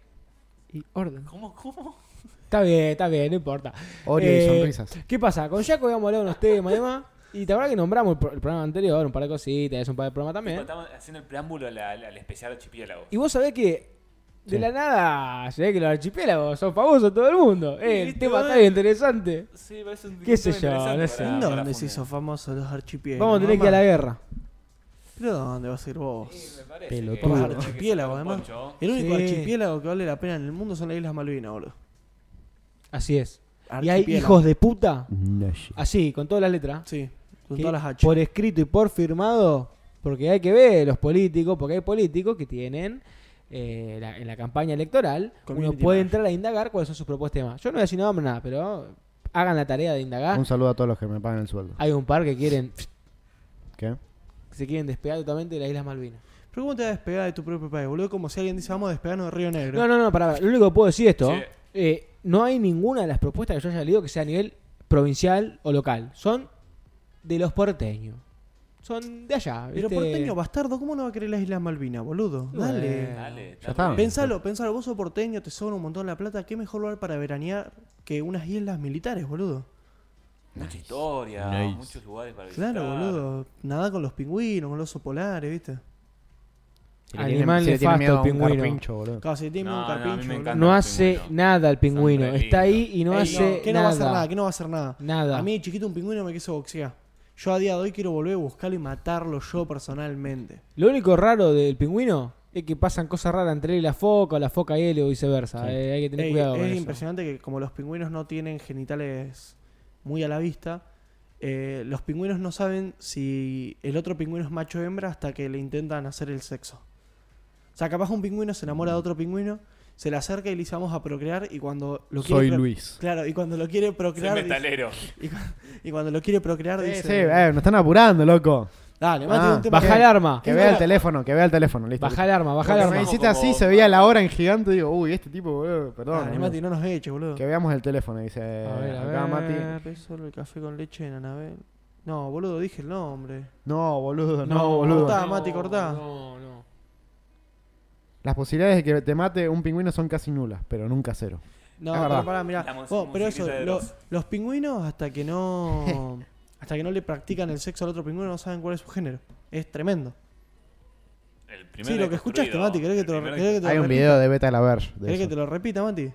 y orden. ¿Cómo, cómo? Está bien, está bien, no importa. Oreo y Eh, sonrisas. ¿Qué pasa? Con Jaco habíamos hablado de unos temas y demás. Y te acuerdas que nombramos el, pro- el programa anterior, un par de cositas, es un par de programas también. Estamos haciendo el preámbulo al, al- al especial archipiélago. Y vos sabés que de Sí. la nada se ve que los archipiélagos son famosos todo el mundo. Eh, el tema está bien interesante. Sí, parece un ¿Qué sé tema yo? interesante No sé. para- ¿En para dónde se hizo famoso los archipiélagos? Vamos a tener que ir a la guerra. ¿Pero dónde vas a ir vos? Sí, me parece Pelotudo. Por los archipiélagos, además. El único Sí. archipiélago que vale la pena en el mundo son las Islas Malvinas, boludo. Así es. Y hay Archipiélago. hijos de puta, Naye. así, con todas las letras, Sí, con que todas las H. por escrito y por firmado, porque hay que ver los políticos, porque hay políticos que tienen eh, la- en la campaña electoral, uno Community puede manager. entrar a indagar cuáles son sus propuestas y demás. Yo no voy a decir nombre nada, pero hagan la tarea de indagar. Un saludo a todos los que me pagan el sueldo. Hay un par que quieren ¿Qué? Se quieren despegar totalmente de las Islas Malvinas. Pero ¿cómo te vas a despegar de tu propio país, boludo? Como si alguien dice, vamos a despegarnos de Río Negro. No, no, no, para, lo único que puedo decir esto, Sí. eh, no hay ninguna de las propuestas que yo haya leído que sea a nivel provincial o local. Son de los porteños. Son de allá. Pero porteño, bastardo, ¿cómo no va a querer las Islas Malvinas, boludo? Dale. Dale, Ya está. Pensalo, pensalo, vos sos porteño, te sobra un montón la plata, qué mejor lugar para veranear que unas islas militares, boludo. Mucha historia, Nice. muchos lugares para visitar. Claro, boludo. Nada con los pingüinos, con los osos polares, ¿viste? Si le Animal tiene- si le tiene nefasto miedo el a un pingüino. carpincho, boludo. Claro, si tiene No, un no, a mí carpincho, boludo. encanta. No hace nada el pingüino. re Está ahí y no Ey, hace ¿Qué no va a hacer nada. nada? ¿Qué no va a hacer nada? Nada. A mí, chiquito, un pingüino me quiso boxear. Yo a día de hoy quiero volver a buscarlo y matarlo yo personalmente. Lo único raro del pingüino es que pasan cosas raras entre él y la foca, o la foca y él o viceversa. Sí. Eh, hay que tener Ey, cuidado es con eso. impresionante que como los pingüinos no tienen genitales muy a la vista, eh, los pingüinos no saben si el otro pingüino es macho o hembra hasta que le intentan hacer el sexo. O sea, capaz un pingüino se enamora de otro pingüino, se le acerca y le dice vamos a procrear y cuando lo quiere Soy Luis. Claro, y cuando lo quiere Soy procrear dice- metalero. y, cu- y cuando lo quiere procrear Sí, dice sí, eh, nos están apurando, loco. Dale, mate Ah, un tema. Baja el arma. Que vea el teléfono, que vea el teléfono, listo. Baja el arma, baja el Porque arma. me hiciste así, se veía la hora en gigante y digo, uy, este tipo, boludo, perdón. Dale, boludo. Mati, no nos eches, boludo. Que veamos el teléfono, dice A ver, a acá ver. Mati. Es solo el café con leche en Anabel. No, boludo, dije el nombre. No, boludo, no, No, boludo. cortá. Mati, cortá. No, no. Las posibilidades de que te mate un pingüino son casi nulas, pero nunca cero. No, Es verdad. pero pará, mirá. La mus- Vos, pero eso, musiquita de lo- los- los pingüinos hasta que no hasta que no le practican el sexo al otro pingüino no saben cuál es su género. Es tremendo. El primero Sí, lo que escuchaste, Mati, ¿querés que el te lo, primero querés que te lo Hay un repita? video de Beta Laverge ¿Querés que eso. te lo repita, Mati?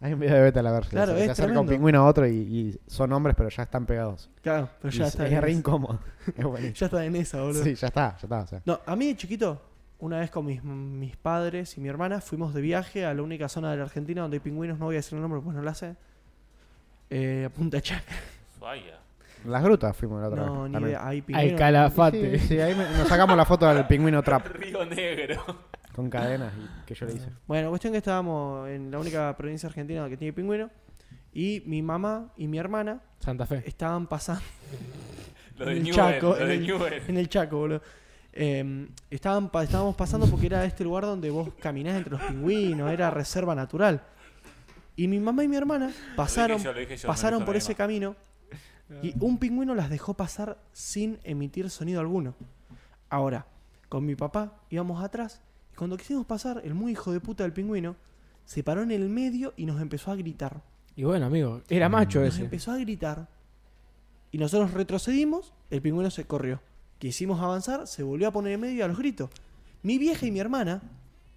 Hay un video de Beta Laverge. Claro, que es se acerca un pingüino a otro y, y son hombres, pero ya están pegados. Claro, pero ya Y está. es re incómodo. Es buenísimo. Ya está en esa, boludo. Sí, ya está, ya está. o sea. No, a mí de chiquito, una vez con mis, mis padres y mi hermana, fuimos de viaje a la única zona de la Argentina donde hay pingüinos, no voy a decir el nombre, pues no la sé. Eh, a Punta Chaca. Vaya. Las grutas fuimos la otra No, vez. ni también. idea. Hay Al calafate. Sí, sí, ahí me- nos sacamos la foto del pingüino trap Río Negro. con cadenas y- que yo le hice. Bueno, cuestión que estábamos en la única provincia argentina que tiene pingüino. Y mi mamá y mi hermana Santa Fe. estaban pasando Lo En de el Newell, Chaco, lo en de el- Newell. en el Chaco, boludo. Eh, estaban pa- estábamos pasando porque era este lugar donde vos caminás entre los pingüinos, era reserva natural. Y mi mamá y mi hermana pasaron, yo, lo dije yo, no pasaron por nadie ese más. camino y un pingüino las dejó pasar sin emitir sonido alguno. Ahora, con mi papá íbamos atrás y cuando quisimos pasar, el muy hijo de puta del pingüino se paró en el medio y nos empezó a gritar. Y bueno, amigo, era macho Nos ese. empezó a gritar. Y nosotros retrocedimos, el pingüino se corrió. Quisimos avanzar, se volvió a poner en medio a los gritos. Mi vieja y mi hermana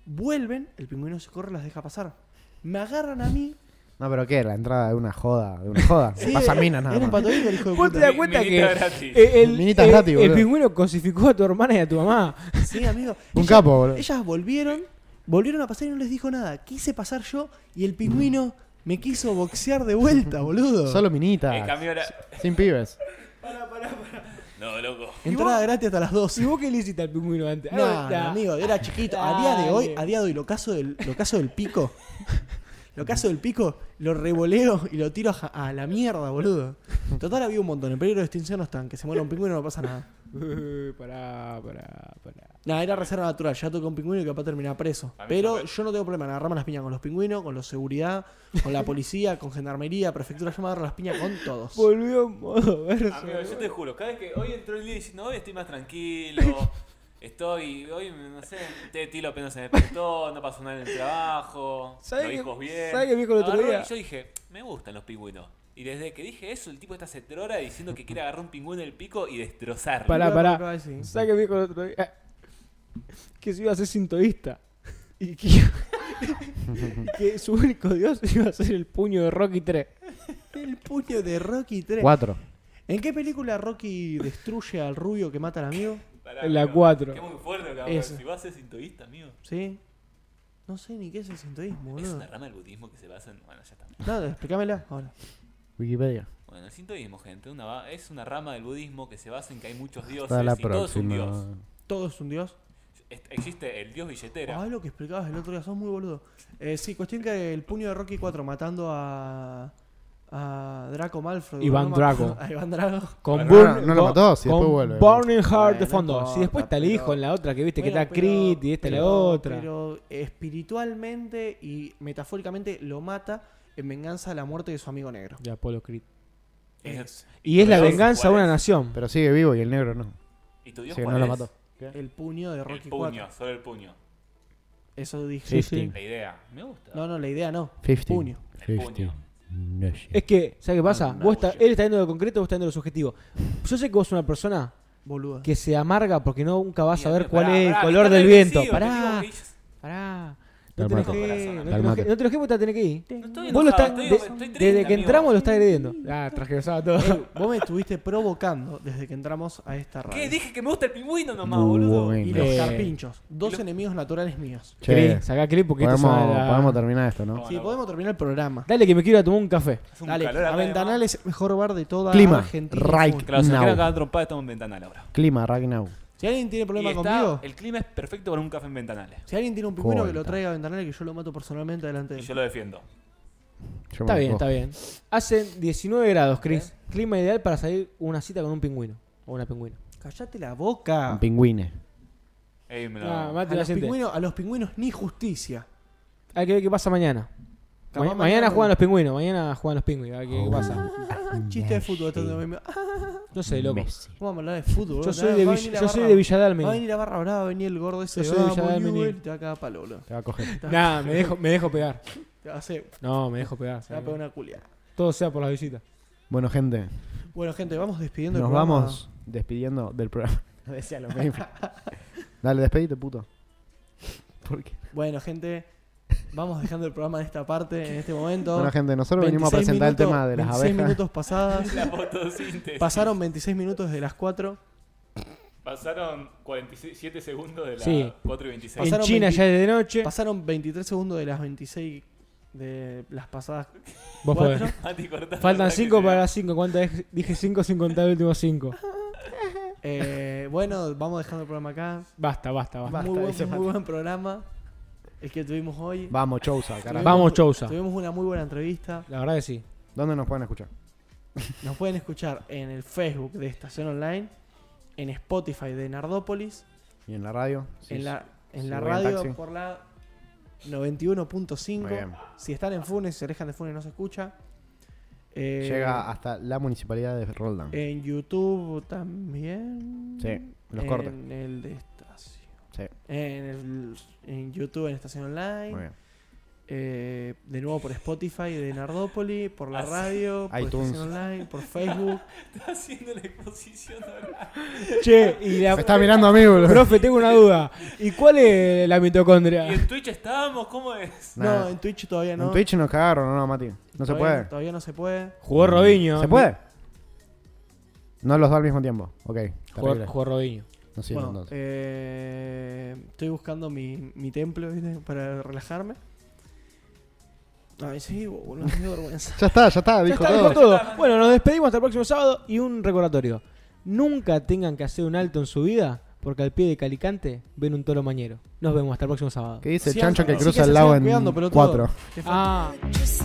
vuelven, el pingüino se corre, las deja pasar. Me agarran a mí. No, pero ¿qué? La entrada de una joda, de una joda. Sí, Pasa minas nada Era un más. el hijo de ¿Vos te puta. das cuenta Minita que gratis. eh, el, Minitas el- gratis, el boludo. pingüino cosificó a tu hermana y a tu mamá? Sí, amigo. Un Ellas- capo, boludo. Ellas volvieron, volvieron a pasar y no les dijo nada. Quise pasar yo y el pingüino me quiso boxear de vuelta, boludo. Solo En minitas. cambio era... Sin pibes. No, loco. Entrada gratis hasta las 12. ¿Y vos qué le hiciste al pingüino antes? No, Ah, amigo, era chiquito. A día de hoy, Dale. a día de hoy, lo caso del, lo caso del pico. Lo caso del pico, lo revoleo y lo tiro a, la mierda, boludo. Total había un montón. En peligro de extinción no están. Que se muera un pingüino no pasa nada. Eh, pará, pará, pará. Nada, era reserva natural. Ya toca un pingüino y capaz terminar preso. Pero yo no tengo problema en agarrarme las piñas con los pingüinos, con los seguridad, con la policía, con gendarmería, prefectura. Yo me agarro las piñas con todos. Volvió en modo verso. Amigo, yo te juro, cada vez que hoy entró el día diciendo, hoy estoy más tranquilo, estoy, hoy, no sé, te tilo apenas se me despertó, no pasó nada en el trabajo, ¿Sabes lo qué- dijo bien. sabes qué el otro Agarró día? y yo dije, me gustan los pingüinos. Y desde que dije eso, el tipo está hace tres horas diciendo que quiere agarrar un pingüino del pico y destrozarlo. Pará, pará. ¿Sabes qué me dijo el otro día? Que se iba a ser sintoísta. Y que, que su único dios iba a ser el puño de Rocky 3. El puño de Rocky 3. Cuatro. ¿En qué película Rocky destruye al rubio que mata al amigo? Pará, la amigo, cuatro. Que es muy fuerte, cabrón. Si vas a ser sintoísta, amigo. ¿Sí? No sé ni qué es el sintoísmo, Es una rama del budismo que se basa en... Bueno, ya está. Nada, explícamela ahora. Wikipedia. Bueno, el sintoísmo, gente, una va- es una rama del budismo que se basa en que hay muchos dioses Hasta la y todo es un dios. ¿Todo es un dios? Existe el dios billetera. Ah, lo que explicabas el otro día, sos muy boludo. Eh, sí, cuestión que el puño de Rocky 4 matando a. a Draco Malfoy. Iván no. Draco. A Iván Drago. Con Bueno, Burn- no lo con- mató, si después vuelve. Burning Heart Bueno, de no fondo. importa, si después está el hijo en la otra, que viste que Bueno, está pero- Crit y esta la pero- otra. Pero espiritualmente y metafóricamente lo mata en venganza de la muerte de su amigo negro. De Apolo Creed. Es Y es la venganza de ¿cuál una nación. Pero sigue vivo y el negro no. ¿Y tu dios Sí, cuál no lo mató. el puño de El Rocky puño, 4. solo el puño. Eso dije. Sí, sí. La idea. Me gusta. No, no, la idea no. 50. Puño. El puño. No. Es que, ¿sabes qué pasa? Ah, no, vos está- él está yendo de lo concreto, vos estás yendo de lo subjetivo. Yo sé que vos sos una persona Boluda. que se amarga porque no nunca vas a ver cuál pará, es el pará, color está del viento. Pará, pará. No te enojes, no te enojes, no te enojes porque te tenés que ir. No estoy Vos lo enojado, estás, estoy- de- estoy triste, desde que amigo. entramos lo estás agrediendo. Ah, todo. Ey, vos me estuviste provocando desde que entramos a esta radio. ¿Qué? Dije que me gusta el pingüino nomás, boludo. Y los Eh, carpinchos. Dos enemigos naturales míos. Che, saca clip porque podemos, terminar esto, ¿no? Bueno, Sí, podemos terminar el programa. Dale que me quiero ir a tomar un café. Un Dale, calor a acá, Ventanal es el mejor bar de toda Clima, Argentina. right. Claro, si nos Now. cagar trompada, estamos en Ventanal ahora. Clima, right now. Si alguien tiene Y problema está- conmigo, el clima es perfecto para un café en Ventanales. si alguien tiene un pingüino que lo traiga a Ventanal que yo lo mato personalmente delante de Y él. yo lo defiendo. Yo Está me bien, cojo. está bien. Hacen 19 grados, Chris. Clima ideal para salir una cita con un pingüino. O una pingüina. Cállate la boca. Un pingüine. Ey, me lo- Ah, A la los, pingüinos, a los pingüinos ni justicia. Hay que ver qué pasa mañana. Capaz mañana mañana- juegan los pingüinos. Mañana juegan los pingüinos. A ver qué, qué pasa. Chiste de fútbol. esto No sé, loco. Messi. ¿Cómo vamos a hablar de fútbol? Yo soy de, Villa- la yo soy de Villa Va a venir la barra brava, va a venir el gordo ese. Yo soy de vamos, Villa Dálmine. Newell, Te va a cagar palo, boludo. Te va a coger. Nah, me dejo, me dejo pegar. Te va a hacer. No, me dejo pegar. Te va a pegar una culia. Todo sea por las visitas. Bueno, gente, Bueno, gente, vamos despidiendo nos el programa. vamos despidiendo del programa. Decía lo mismo. Dale, despedite, puto. ¿Por qué? Bueno, gente, vamos dejando el programa en esta parte, en este momento. Bueno, gente, nosotros venimos a 26 presentar el minutos- tema de las 26 abejas. minutos pasadas. La fotosíntesis. Pasaron 26 minutos de las 4. Pasaron 47 segundos de las Sí. 4 y 26. En Pasaron China 20 ya es de noche. Pasaron 23 segundos de las 26 de las pasadas Vos 4. podés. Faltan cortá, 5 que se para las 5. ¿Cuántas dije? dije 5 sin contar el último 5? Eh, bueno, vamos dejando el programa acá. Basta, basta, basta. Basta, muy, buen, muy buen programa el que tuvimos hoy. Vamos, Chousa, carajo. Vamos, Chousa. Tuvimos una muy buena entrevista. La verdad que sí. ¿Dónde nos pueden escuchar? Nos pueden escuchar en el Facebook de Estación Online, en Spotify de Nardópolis, ¿Y en la radio? Sí, en la, en sí, la voy en radio taxi. por la Muy 91.5. bien. Si están en Funes, si se alejan de Funes, no se escucha. Eh, Llega hasta la municipalidad de Roldán. En YouTube también. Sí, los en cortes. el de. Sí, En, el- en YouTube, en Estación Online. muy bien. Eh, de nuevo por Spotify de Nardópoli, por la Así. radio, por iTunes. Estación Online, por Facebook. Está haciendo la exposición ahora. Che, y la. Me está mirando a mí, boludo. Profe, tengo una duda. ¿Y cuál es la ¿Y mitocondria? en Twitch estábamos? ¿Cómo es? Nah. No, en Twitch todavía no. En Twitch nos cagaron, ¿no, Mati? No se puede. Todavía no se puede. Jugó Robinho. ¿Se puede? No los dos al mismo tiempo. Ok, Jugó, jugó Robinho. No sirven Bueno, entonces. eh, estoy buscando mi, mi templo ¿viste? para relajarme. Ay, sí, boludo, me vergüenza. Ya está, ya está, Ya dijo está, todo. dijo todo. Bueno, nos despedimos hasta el próximo sábado y un recordatorio. Nunca tengan que hacer un alto en su vida porque al pie de Calicante ven un toro mañero. Nos vemos hasta el próximo sábado. ¿Qué dice el chancho que sí, cruza se el lago en cuidando, pelotudo. cuatro? Qué falta. Ah. Just